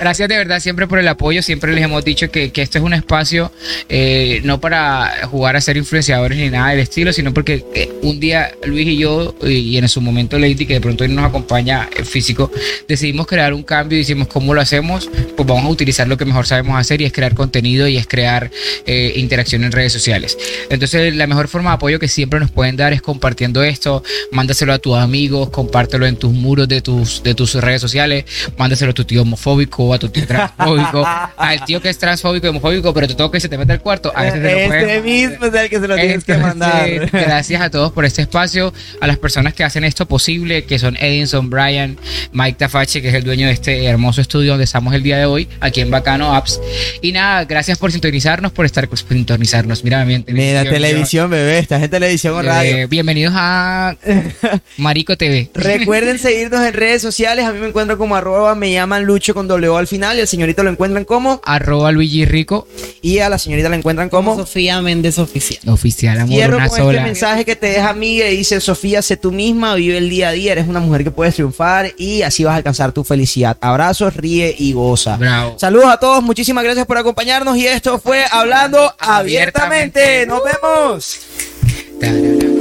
gracias de verdad siempre por el apoyo. Siempre les hemos dicho que, que este es un espacio eh, no para jugar a ser influenciadores ni nada del estilo, sino porque eh, un día Luis y yo, y, y en su momento Lady, que de pronto nos acompaña eh, físico, decidimos crear un cambio y decimos, ¿cómo lo hacemos? Pues vamos a utilizar lo que mejor sabemos hacer y es crear contenido y es crear eh, interacción en redes sociales. Entonces, la mejor forma de apoyo que siempre nos pueden dar es compartiendo esto, mándaselo a tus amigos, compártelo en tus muros de tus, de tus redes sociales, mándaselo a tu tío homofóbico, a tu tío transfóbico, al tío que es transfóbico y homofóbico, pero te toca que se te mete al cuarto, a Este pueden mismo es el que se lo tienes que mandar. Gracias a todos por este espacio, a las personas que hacen esto posible, que son Edinson, Brian, Mike Tafache, que es el dueño de este hermoso estudio donde estamos el día de hoy, aquí en Bacano Apps. Y nada, gracias por sintonizarnos, por estar por sintonizarnos. Mira, mi Mira, televisión, bebé, estás en televisión o Eh, radio. bienvenidos a Marico TV. Recuerden seguirnos en redes sociales. A mí me encuentran como arroba, me llaman Lucho con W al final. Y al señorito lo encuentran como. Arroba Luigi Rico, Y a la señorita la encuentran Como. Sofía Méndez Oficial. oficial, amor, Cierro una con sola. este mensaje que te deja amiga y dice Sofía, sé tú misma, vive el día a día, eres una mujer que puedes triunfar y así vas a alcanzar tu felicidad. Abrazos, ríe y goza. Bravo. Saludos a todos, muchísimas gracias por acompañarnos y esto fue Hablando Abiertamente. Nos vemos.